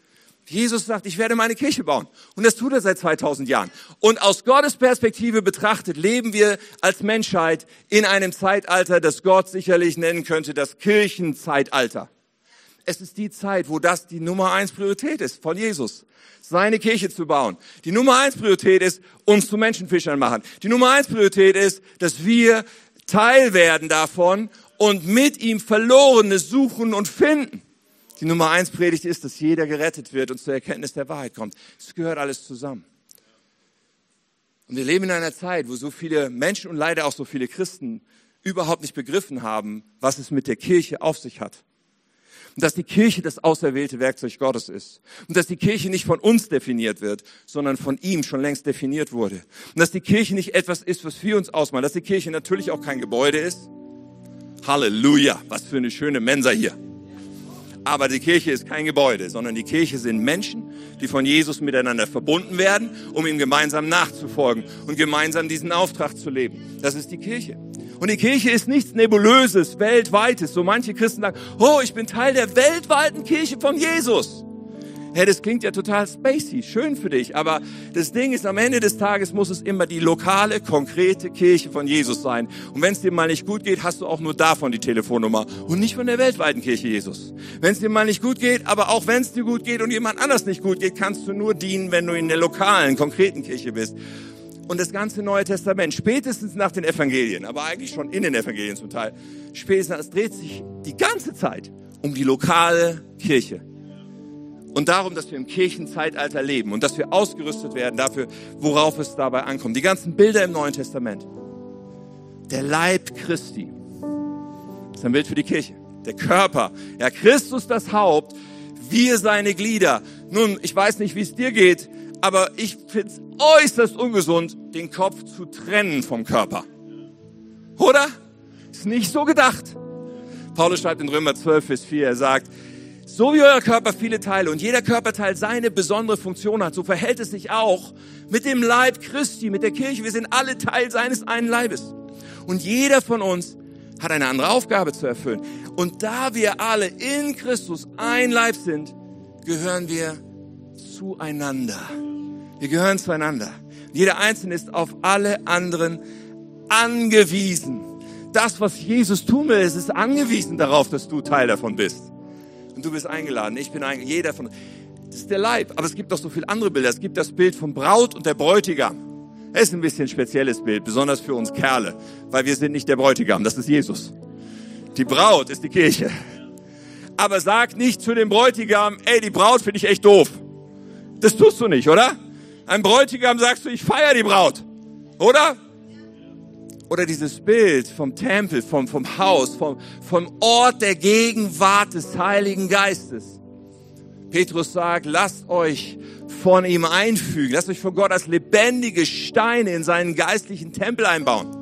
Speaker 2: Jesus sagt, ich werde meine Kirche bauen. Und das tut er seit 2000 Jahren. Und aus Gottes Perspektive betrachtet, leben wir als Menschheit in einem Zeitalter, das Gott sicherlich nennen könnte, das Kirchenzeitalter. Es ist die Zeit, wo das die Nummer eins Priorität ist von Jesus seine Kirche zu bauen. Die Nummer eins Priorität ist, uns zu Menschenfischern machen. Die Nummer eins Priorität ist, dass wir Teil werden davon und mit ihm Verlorene suchen und finden. Die Nummer eins Predigt ist, dass jeder gerettet wird und zur Erkenntnis der Wahrheit kommt. Es gehört alles zusammen. Und wir leben in einer Zeit, wo so viele Menschen und leider auch so viele Christen überhaupt nicht begriffen haben, was es mit der Kirche auf sich hat. Und dass die Kirche das auserwählte Werkzeug Gottes ist. Und dass die Kirche nicht von uns definiert wird, sondern von ihm schon längst definiert wurde. Und dass die Kirche nicht etwas ist, was wir uns ausmalen. Dass die Kirche natürlich auch kein Gebäude ist. Halleluja, was für eine schöne Mensa hier. Aber die Kirche ist kein Gebäude, sondern die Kirche sind Menschen, die von Jesus miteinander verbunden werden, um ihm gemeinsam nachzufolgen und gemeinsam diesen Auftrag zu leben. Das ist die Kirche. Und die Kirche ist nichts Nebulöses, Weltweites. So manche Christen sagen, oh, ich bin Teil der weltweiten Kirche von Jesus. Hey, das klingt ja total spacey, schön für dich, aber das Ding ist, am Ende des Tages muss es immer die lokale, konkrete Kirche von Jesus sein. Und wenn es dir mal nicht gut geht, hast du auch nur davon die Telefonnummer und nicht von der weltweiten Kirche Jesus. Wenn es dir mal nicht gut geht, aber auch wenn es dir gut geht und jemand anders nicht gut geht, kannst du nur dienen, wenn du in der lokalen, konkreten Kirche bist. Und das ganze Neue Testament, spätestens nach den Evangelien, aber eigentlich schon in den Evangelien zum Teil, spätestens, es dreht sich die ganze Zeit um die lokale Kirche und darum, dass wir im Kirchenzeitalter leben und dass wir ausgerüstet werden dafür, worauf es dabei ankommt. Die ganzen Bilder im Neuen Testament. der Leib Christi. Ist ein Bild für die Kirche. Der Körper. Ja, Christus das Haupt, wir seine Glieder. Nun, ich weiß nicht, wie es dir geht, aber ich finde es äußerst ungesund, den Kopf zu trennen vom Körper. Oder? Ist nicht so gedacht. Paulus schreibt in Römer 12, Vers 4, er sagt, so wie euer Körper viele Teile und jeder Körperteil seine besondere Funktion hat, so verhält es sich auch mit dem Leib Christi, mit der Kirche. Wir sind alle Teil seines einen Leibes. Und jeder von uns hat eine andere Aufgabe zu erfüllen. Und da wir alle in Christus ein Leib sind, gehören wir zueinander. Wir gehören zueinander. Jeder Einzelne ist auf alle anderen angewiesen. Das, was Jesus tun will, ist, ist angewiesen darauf, dass du Teil davon bist. Und du bist eingeladen. Ich bin eingeladen. Jeder von Das ist der Leib. Aber es gibt noch so viele andere Bilder. Es gibt das Bild von Braut und der Bräutigam. Es ist ein bisschen ein spezielles Bild, besonders für uns Kerle, weil wir sind nicht der Bräutigam, das ist Jesus. Die Braut ist die Kirche. Aber sag nicht zu dem Bräutigam, ey, die Braut finde ich echt doof. Das tust du nicht, oder? Ein Bräutigam sagst du, ich feiere die Braut. Oder? Oder dieses Bild vom Tempel, vom, vom Haus, vom, vom Ort der Gegenwart des Heiligen Geistes. Petrus sagt, lasst euch von ihm einfügen, lasst euch von Gott als lebendige Steine in seinen geistlichen Tempel einbauen.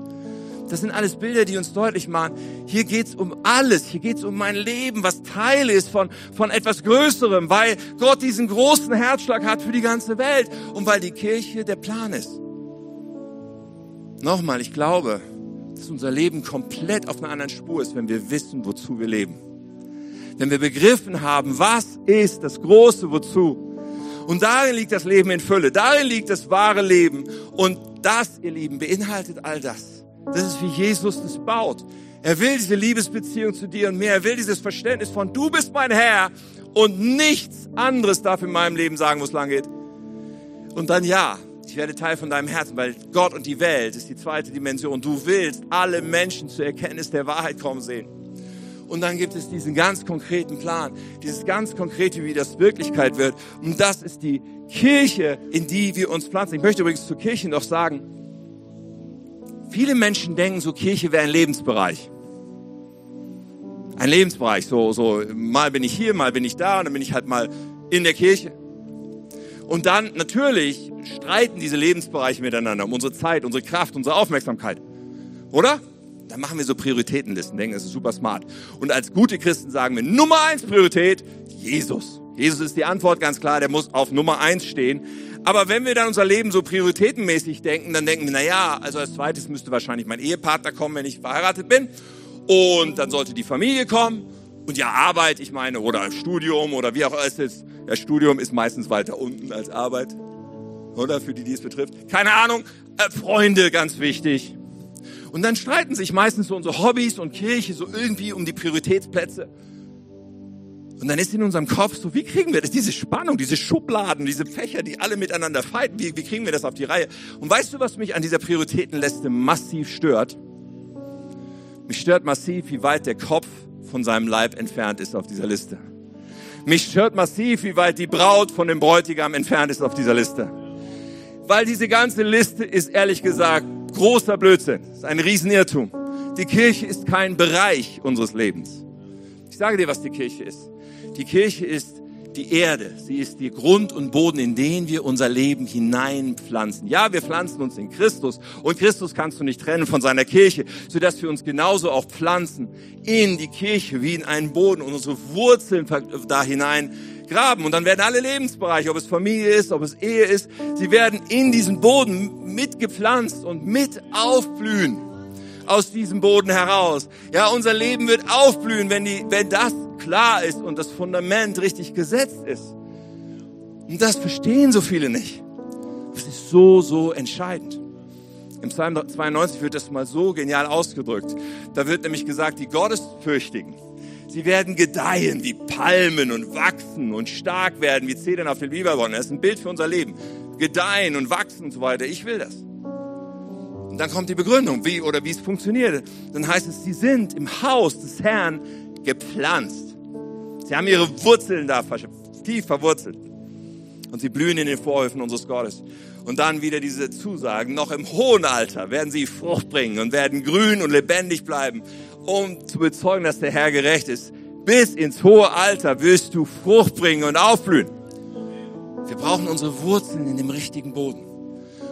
Speaker 2: Das sind alles Bilder, die uns deutlich machen, hier geht's um alles, hier geht's um mein Leben, was Teil ist von, von etwas Größerem, weil Gott diesen großen Herzschlag hat für die ganze Welt und weil die Kirche der Plan ist. Nochmal, ich glaube, dass unser Leben komplett auf einer anderen Spur ist, wenn wir wissen, wozu wir leben. Wenn wir begriffen haben, was ist das große Wozu. Und darin liegt das Leben in Fülle, darin liegt das wahre Leben. Und das, ihr Lieben, beinhaltet all das. Das ist, wie Jesus das baut. Er will diese Liebesbeziehung zu dir und mir. Er will dieses Verständnis von, du bist mein Herr und nichts anderes darf in meinem Leben sagen, wo es lang geht. Und dann ja, ich werde Teil von deinem Herzen, weil Gott und die Welt ist die zweite Dimension. Du willst alle Menschen zur Erkenntnis der Wahrheit kommen sehen. Und dann gibt es diesen ganz konkreten Plan, dieses ganz konkrete, wie das Wirklichkeit wird. Und das ist die Kirche, in die wir uns pflanzen. Ich möchte übrigens zur Kirche noch sagen, viele Menschen denken, so Kirche wäre ein Lebensbereich. Ein Lebensbereich, so, so, mal bin ich hier, mal bin ich da und dann bin ich halt mal in der Kirche. Und dann natürlich streiten diese Lebensbereiche miteinander um unsere Zeit, unsere Kraft, unsere Aufmerksamkeit. Oder? Dann machen wir so Prioritätenlisten, denken, das ist super smart. Und als gute Christen sagen wir, Nummer eins Priorität, Jesus. Jesus ist die Antwort ganz klar, der muss auf Nummer eins stehen. Aber wenn wir dann unser Leben so prioritätenmäßig denken, dann denken wir, na ja, also als zweites müsste wahrscheinlich mein Ehepartner kommen, wenn ich verheiratet bin. Und dann sollte die Familie kommen. Und ja, Arbeit, ich meine, oder Studium oder wie auch immer es ist. Ja, Studium ist meistens weiter unten als Arbeit. Oder für die, die es betrifft. Keine Ahnung. Äh, Freunde, ganz wichtig. Und dann streiten sich meistens so unsere Hobbys und Kirche so irgendwie um die Prioritätsplätze. Und dann ist in unserem Kopf so, wie kriegen wir das? Diese Spannung, diese Schubladen, diese Fächer, die alle miteinander fighten, wie, wie kriegen wir das auf die Reihe? Und weißt du, was mich an dieser Prioritätenliste massiv stört? Mich stört massiv, wie weit der Kopf von seinem Leib entfernt ist auf dieser Liste. Mich stört massiv, wie weit die Braut von dem Bräutigam entfernt ist auf dieser Liste. Weil diese ganze Liste ist ehrlich gesagt großer Blödsinn. Das ist ein Riesenirrtum. Die Kirche ist kein Bereich unseres Lebens. Ich sage dir, was die Kirche ist. Die Kirche ist die Erde. Sie ist der Grund und Boden, in den wir unser Leben hineinpflanzen. Ja, wir pflanzen uns in Christus und Christus kannst du nicht trennen von seiner Kirche, sodass wir uns genauso auch pflanzen in die Kirche wie in einen Boden und unsere Wurzeln da hinein graben. Und dann werden alle Lebensbereiche, ob es Familie ist, ob es Ehe ist, sie werden in diesen Boden mitgepflanzt und mit aufblühen aus diesem Boden heraus. Ja, unser Leben wird aufblühen, wenn, die, wenn das klar ist und das Fundament richtig gesetzt ist. Und das verstehen so viele nicht. Das ist so, so entscheidend. Im Psalm 92 wird das mal so genial ausgedrückt. Da wird nämlich gesagt, die Gottesfürchtigen, sie werden gedeihen wie Palmen und wachsen und stark werden wie Zedern auf den Libanon. Das ist ein Bild für unser Leben. Gedeihen und wachsen und so weiter. Ich will das. Dann kommt die Begründung, wie oder wie es funktioniert. Dann heißt es, sie sind im Haus des Herrn gepflanzt. Sie haben ihre Wurzeln da tief verwurzelt. Und sie blühen in den Vorhöfen unseres Gottes. Und dann wieder diese Zusagen, noch im hohen Alter werden sie Frucht bringen und werden grün und lebendig bleiben, um zu bezeugen, dass der Herr gerecht ist. Bis ins hohe Alter wirst du Frucht bringen und aufblühen. Wir brauchen unsere Wurzeln in dem richtigen Boden.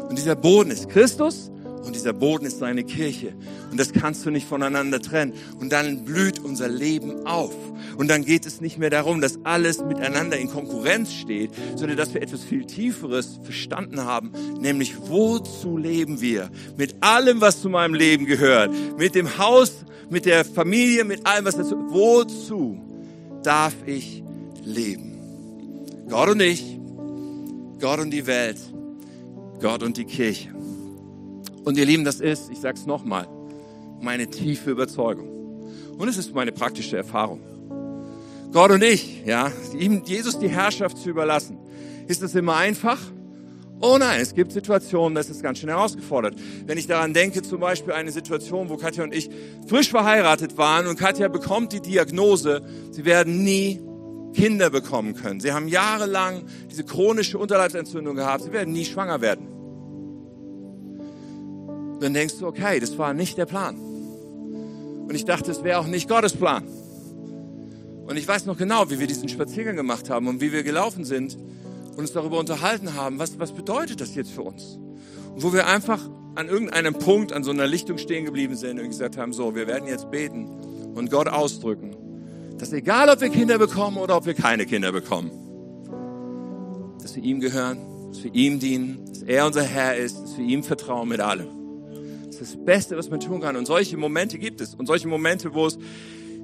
Speaker 2: Und dieser Boden ist Christus und dieser Boden ist seine Kirche. Und das kannst du nicht voneinander trennen. Und dann blüht unser Leben auf. Und dann geht es nicht mehr darum, dass alles miteinander in Konkurrenz steht, sondern dass wir etwas viel Tieferes verstanden haben. Nämlich, wozu leben wir? Mit allem, was zu meinem Leben gehört. Mit dem Haus, mit der Familie, mit allem, was dazu. Wozu darf ich leben? Gott und ich, Gott und die Welt, Gott und die Kirche. Und ihr Lieben, das ist, ich sage es nochmal, meine tiefe Überzeugung. Und es ist meine praktische Erfahrung. Gott und ich, ja, ihm, Jesus die Herrschaft zu überlassen. Ist das immer einfach? Oh nein, es gibt Situationen, das ist ganz schön herausgefordert. Wenn ich daran denke, zum Beispiel eine Situation, wo Katja und ich frisch verheiratet waren und Katja bekommt die Diagnose, sie werden nie Kinder bekommen können. Sie haben jahrelang diese chronische Unterleibsentzündung gehabt, sie werden nie schwanger werden dann denkst du, okay, das war nicht der Plan. Und ich dachte, es wäre auch nicht Gottes Plan. Und ich weiß noch genau, wie wir diesen Spaziergang gemacht haben und wie wir gelaufen sind und uns darüber unterhalten haben, was, was bedeutet das jetzt für uns? Und wo wir einfach an irgendeinem Punkt, an so einer Lichtung stehen geblieben sind und gesagt haben, so, wir werden jetzt beten und Gott ausdrücken, dass egal, ob wir Kinder bekommen oder ob wir keine Kinder bekommen, dass wir ihm gehören, dass wir ihm dienen, dass er unser Herr ist, dass wir ihm vertrauen mit allem. Das ist das Beste, was man tun kann. Und solche Momente gibt es. Und solche Momente, wo es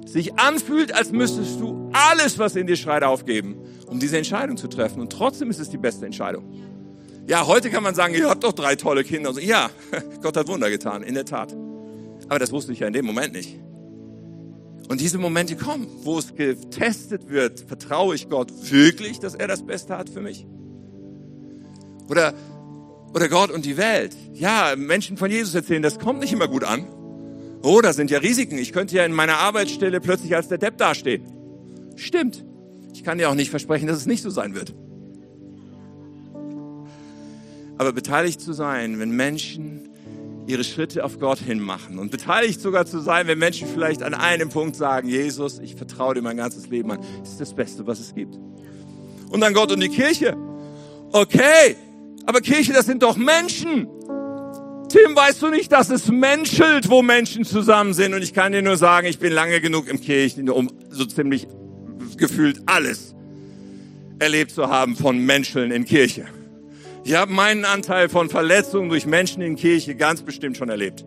Speaker 2: sich anfühlt, als müsstest du alles, was in dir schreit, aufgeben, um diese Entscheidung zu treffen. Und trotzdem ist es die beste Entscheidung. Ja, heute kann man sagen, ihr habt doch drei tolle Kinder. Also, ja, Gott hat Wunder getan, in der Tat. Aber das wusste ich ja in dem Moment nicht. Und diese Momente kommen, wo es getestet wird, vertraue ich Gott wirklich, dass er das Beste hat für mich? Oder oder Gott und die Welt. Ja, Menschen von Jesus erzählen, das kommt nicht immer gut an. Oh, da sind ja Risiken. Ich könnte ja in meiner Arbeitsstelle plötzlich als der Depp dastehen. Stimmt. Ich kann dir auch nicht versprechen, dass es nicht so sein wird. Aber beteiligt zu sein, wenn Menschen ihre Schritte auf Gott hin machen und beteiligt sogar zu sein, wenn Menschen vielleicht an einem Punkt sagen, Jesus, ich vertraue dir mein ganzes Leben an, ist das Beste, was es gibt. Und dann Gott und die Kirche. Okay, aber Kirche, das sind doch Menschen. Tim, weißt du nicht, dass es menschelt, wo Menschen zusammen sind? Und ich kann dir nur sagen, ich bin lange genug im Kirchen, um so ziemlich gefühlt alles erlebt zu haben von Menscheln in Kirche. Ich habe meinen Anteil von Verletzungen durch Menschen in Kirche ganz bestimmt schon erlebt.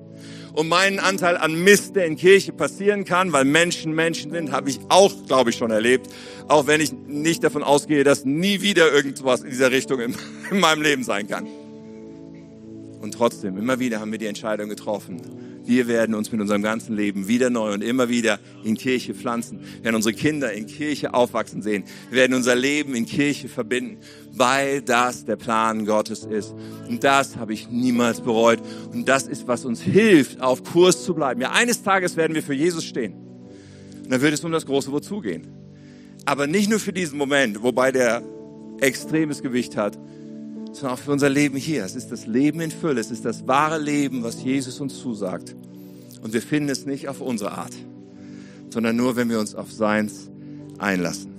Speaker 2: Und meinen Anteil an Mist, der in Kirche passieren kann, weil Menschen Menschen sind, habe ich auch, glaube ich, schon erlebt. Auch wenn ich nicht davon ausgehe, dass nie wieder irgendwas in dieser Richtung in, in meinem Leben sein kann. Und trotzdem, immer wieder haben wir die Entscheidung getroffen. Wir werden uns mit unserem ganzen Leben wieder neu und immer wieder in Kirche pflanzen. Wir werden unsere Kinder in Kirche aufwachsen sehen. Wir werden unser Leben in Kirche verbinden, weil das der Plan Gottes ist. Und das habe ich niemals bereut. Und das ist, was uns hilft, auf Kurs zu bleiben. Ja, eines Tages werden wir für Jesus stehen. Und dann wird es um das große Wozu gehen. Aber nicht nur für diesen Moment, wobei der extremes Gewicht hat, sondern auch für unser Leben hier. Es ist das Leben in Fülle. Es ist das wahre Leben, was Jesus uns zusagt. Und wir finden es nicht auf unsere Art, sondern nur, wenn wir uns auf seins einlassen.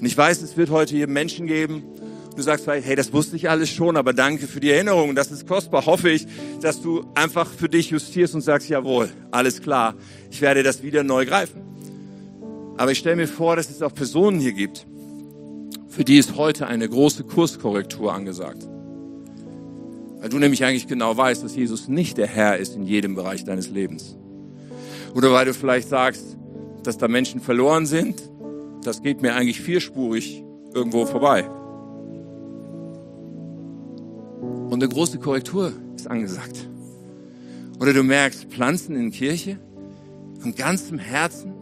Speaker 2: Und ich weiß, es wird heute hier Menschen geben, du sagst vielleicht, hey, das wusste ich alles schon, aber danke für die Erinnerung. Das ist kostbar. Hoffe ich, dass du einfach für dich justierst und sagst, jawohl, alles klar. Ich werde das wieder neu greifen. Aber ich stelle mir vor, dass es auch Personen hier gibt, für die ist heute eine große Kurskorrektur angesagt. Weil du nämlich eigentlich genau weißt, dass Jesus nicht der Herr ist in jedem Bereich deines Lebens. Oder weil du vielleicht sagst, dass da Menschen verloren sind, das geht mir eigentlich vierspurig irgendwo vorbei. Und eine große Korrektur ist angesagt. Oder du merkst, Pflanzen in Kirche von ganzem Herzen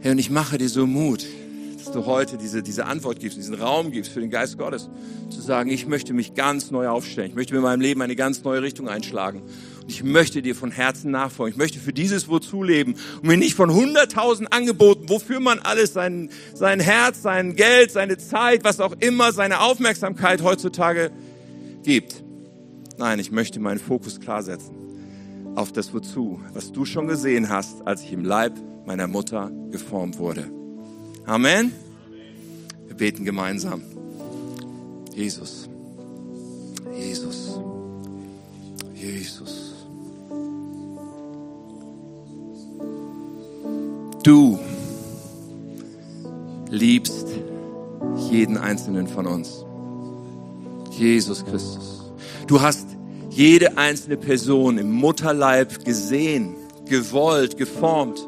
Speaker 2: Hey, und ich mache dir so Mut, dass du heute diese, diese Antwort gibst, diesen Raum gibst für den Geist Gottes, zu sagen, ich möchte mich ganz neu aufstellen. Ich möchte mit meinem Leben eine ganz neue Richtung einschlagen. Und ich möchte dir von Herzen nachfolgen. Ich möchte für dieses Wozu leben und mir nicht von hunderttausend Angeboten, wofür man alles sein, sein Herz, sein Geld, seine Zeit, was auch immer, seine Aufmerksamkeit heutzutage gibt. Nein, ich möchte meinen Fokus klar setzen auf das Wozu, was du schon gesehen hast, als ich im Leib meiner Mutter geformt wurde. Amen. Wir beten gemeinsam. Jesus. Jesus. Jesus. Du liebst jeden einzelnen von uns. Jesus Christus. Du hast jede einzelne Person im Mutterleib gesehen, gewollt, geformt.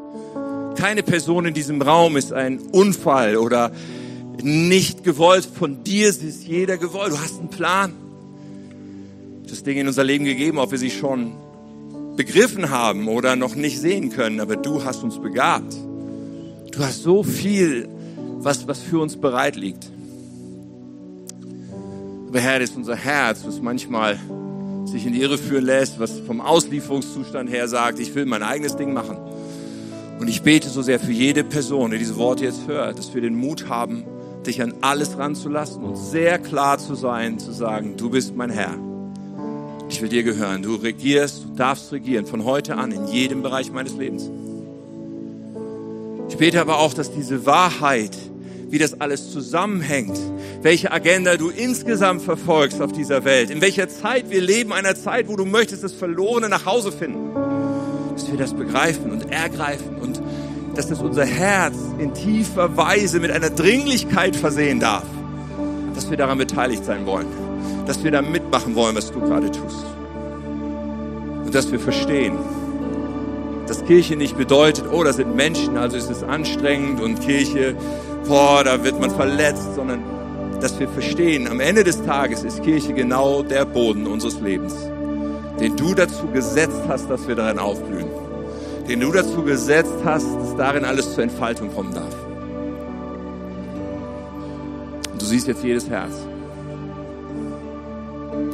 Speaker 2: Keine Person in diesem Raum ist ein Unfall oder nicht gewollt. Von dir ist jeder gewollt. Du hast einen Plan. Du hast Dinge in unser Leben gegeben, ob wir sie schon begriffen haben oder noch nicht sehen können, aber du hast uns begabt. Du hast so viel, was, was für uns bereit liegt. Aber Herr, das ist unser Herz, was manchmal sich in die Irre führen lässt, was vom Auslieferungszustand her sagt, ich will mein eigenes Ding machen. Und ich bete so sehr für jede Person, die diese Worte jetzt hört, dass wir den Mut haben, dich an alles ranzulassen und sehr klar zu sein, zu sagen, du bist mein Herr. Ich will dir gehören. Du regierst, du darfst regieren von heute an in jedem Bereich meines Lebens. Ich bete aber auch, dass diese Wahrheit, wie das alles zusammenhängt, welche Agenda du insgesamt verfolgst auf dieser Welt, in welcher Zeit wir leben, einer Zeit, wo du möchtest das Verlorene nach Hause finden, dass wir das begreifen und ergreifen und dass das unser Herz in tiefer Weise mit einer Dringlichkeit versehen darf, dass wir daran beteiligt sein wollen, dass wir da mitmachen wollen, was du gerade tust. Und dass wir verstehen, dass Kirche nicht bedeutet, oh, da sind Menschen, also ist es anstrengend und Kirche, boah, da wird man verletzt, sondern dass wir verstehen, am Ende des Tages ist Kirche genau der Boden unseres Lebens, den du dazu gesetzt hast, dass wir darin aufblühen, den du dazu gesetzt hast, dass darin alles zur Entfaltung kommen darf. Und du siehst jetzt jedes Herz.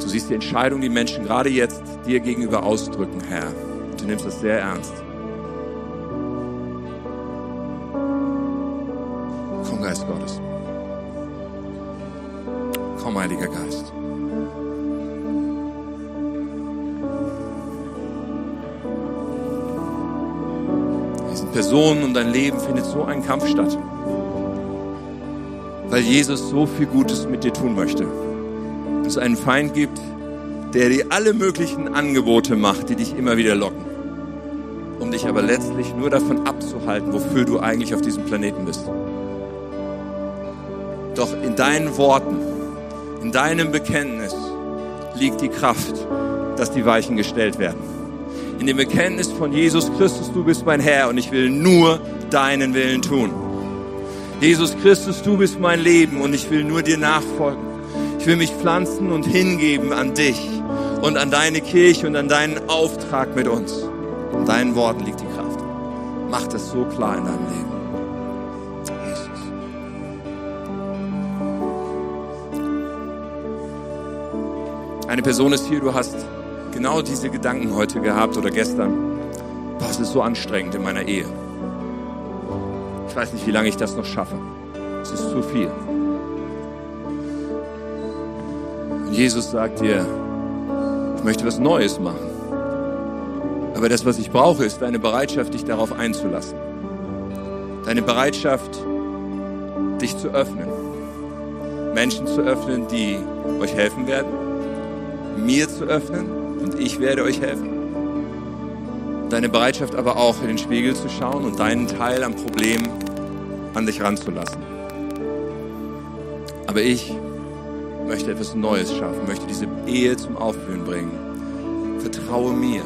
Speaker 2: Du siehst die Entscheidung, die Menschen gerade jetzt dir gegenüber ausdrücken, Herr. Du nimmst das sehr ernst. Komm, Geist Gottes. Komm, Heiliger Geist. Personen und dein Leben findet so ein Kampf statt. Weil Jesus so viel Gutes mit dir tun möchte. Es einen Feind gibt, der dir alle möglichen Angebote macht, die dich immer wieder locken. Um dich aber letztlich nur davon abzuhalten, wofür du eigentlich auf diesem Planeten bist. Doch in deinen Worten, in deinem Bekenntnis liegt die Kraft, dass die Weichen gestellt werden. In dem Bekenntnis von Jesus Christus, du bist mein Herr und ich will nur deinen Willen tun. Jesus Christus, du bist mein Leben und ich will nur dir nachfolgen. Ich will mich pflanzen und hingeben an dich und an deine Kirche und an deinen Auftrag mit uns. In deinen Worten liegt die Kraft. Mach das so klar in deinem Leben. Eine Person ist hier, du hast genau diese Gedanken heute gehabt oder gestern. Boah, es ist so anstrengend in meiner Ehe. Ich weiß nicht, wie lange ich das noch schaffe. Es ist zu viel. Und Jesus sagt dir, ich möchte was Neues machen. Aber das, was ich brauche, ist deine Bereitschaft, dich darauf einzulassen. Deine Bereitschaft, dich zu öffnen. Menschen zu öffnen, die euch helfen werden mir zu öffnen ich werde euch helfen. Deine Bereitschaft aber auch in den Spiegel zu schauen und deinen Teil am Problem an dich ranzulassen. Aber ich möchte etwas Neues schaffen, möchte diese Ehe zum Aufblühen bringen. Vertraue mir.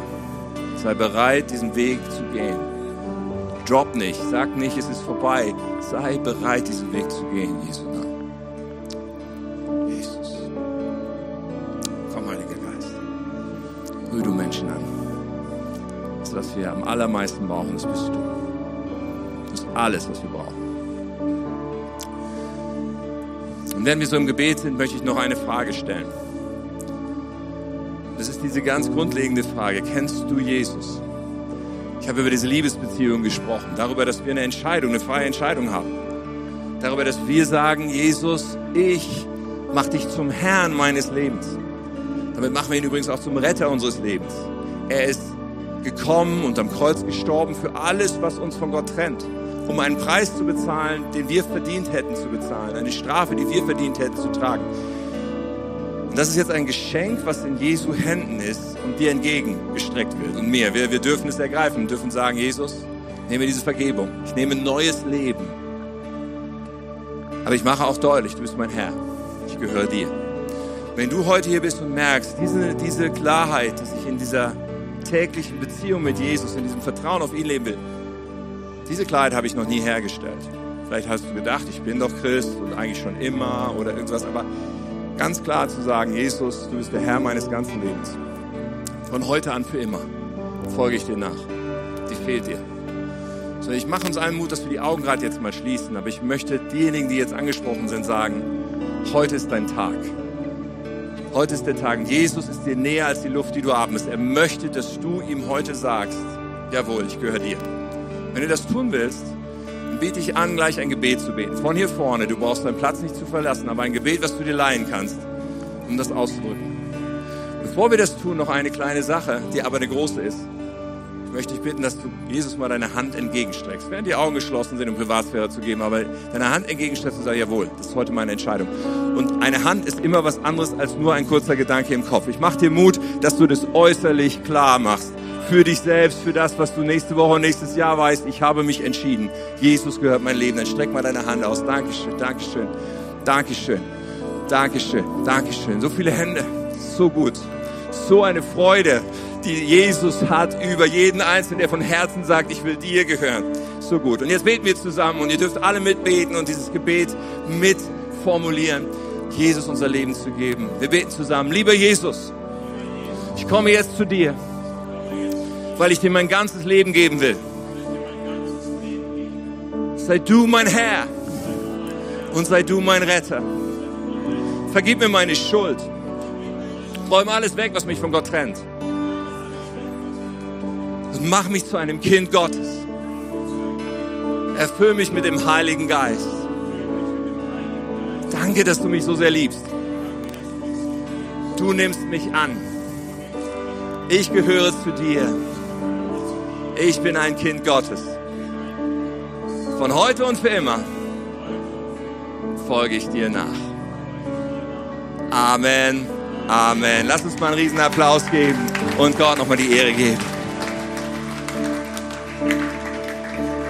Speaker 2: Sei bereit, diesen Weg zu gehen. Drop nicht, sag nicht, es ist vorbei. Sei bereit, diesen Weg zu gehen, Jesu Namen. Wir am allermeisten brauchen, das bist du. Das ist alles, was wir brauchen. Und wenn wir so im Gebet sind, möchte ich noch eine Frage stellen. Das ist diese ganz grundlegende Frage. Kennst du Jesus? Ich habe über diese Liebesbeziehung gesprochen, darüber, dass wir eine Entscheidung, eine freie Entscheidung haben. Darüber, dass wir sagen, Jesus, ich mach dich zum Herrn meines Lebens. Damit machen wir ihn übrigens auch zum Retter unseres Lebens. Er ist gekommen und am Kreuz gestorben für alles, was uns von Gott trennt, um einen Preis zu bezahlen, den wir verdient hätten zu bezahlen, eine Strafe, die wir verdient hätten zu tragen. Und das ist jetzt ein Geschenk, was in Jesu Händen ist und dir entgegengestreckt wird und mir. Wir, wir dürfen es ergreifen, wir dürfen sagen, Jesus, nehme diese Vergebung, ich nehme neues Leben. Aber ich mache auch deutlich, du bist mein Herr, ich gehöre dir. Wenn du heute hier bist und merkst, diese, diese Klarheit, dass ich in dieser täglichen Beziehung mit Jesus, in diesem Vertrauen auf ihn leben will, diese Klarheit habe ich noch nie hergestellt. Vielleicht hast du gedacht, ich bin doch Christ und eigentlich schon immer oder irgendwas, aber ganz klar zu sagen, Jesus, du bist der Herr meines ganzen Lebens. Von heute an für immer folge ich dir nach. Die fehlt dir. So, ich mache uns allen Mut, dass wir die Augen gerade jetzt mal schließen, aber ich möchte diejenigen, die jetzt angesprochen sind, sagen, heute ist dein Tag. Heute ist der Tag. Jesus ist dir näher als die Luft, die du atmest. Er möchte, dass du ihm heute sagst, jawohl, ich gehöre dir. Wenn du das tun willst, dann biete ich an, gleich ein Gebet zu beten. Von hier vorne, du brauchst deinen Platz nicht zu verlassen, aber ein Gebet, was du dir leihen kannst, um das auszudrücken. Bevor wir das tun, noch eine kleine Sache, die aber eine große ist möchte ich bitten, dass du Jesus mal deine Hand entgegenstreckst. Während die Augen geschlossen sind, um Privatsphäre zu geben, aber deine Hand entgegenstreckst und sagst, jawohl, das ist heute meine Entscheidung. Und eine Hand ist immer was anderes als nur ein kurzer Gedanke im Kopf. Ich mache dir Mut, dass du das äußerlich klar machst. Für dich selbst, für das, was du nächste Woche und nächstes Jahr weißt. Ich habe mich entschieden. Jesus gehört mein Leben. Dann streck mal deine Hand aus. Dankeschön, Dankeschön, Dankeschön, Dankeschön, Dankeschön. So viele Hände. So gut. So eine Freude die Jesus hat über jeden Einzelnen, der von Herzen sagt, ich will dir gehören. So gut. Und jetzt beten wir zusammen und ihr dürft alle mitbeten und dieses Gebet mitformulieren, Jesus unser Leben zu geben. Wir beten zusammen. Lieber Jesus, ich komme jetzt zu dir, weil ich dir mein ganzes Leben geben will. Sei du mein Herr und sei du mein Retter. Vergib mir meine Schuld. Räum alles weg, was mich von Gott trennt und mach mich zu einem Kind Gottes. Erfüll mich mit dem Heiligen Geist. Danke, dass du mich so sehr liebst. Du nimmst mich an. Ich gehöre zu dir. Ich bin ein Kind Gottes. Von heute und für immer folge ich dir nach. Amen. Amen. Lass uns mal einen riesen Applaus geben und Gott nochmal die Ehre geben.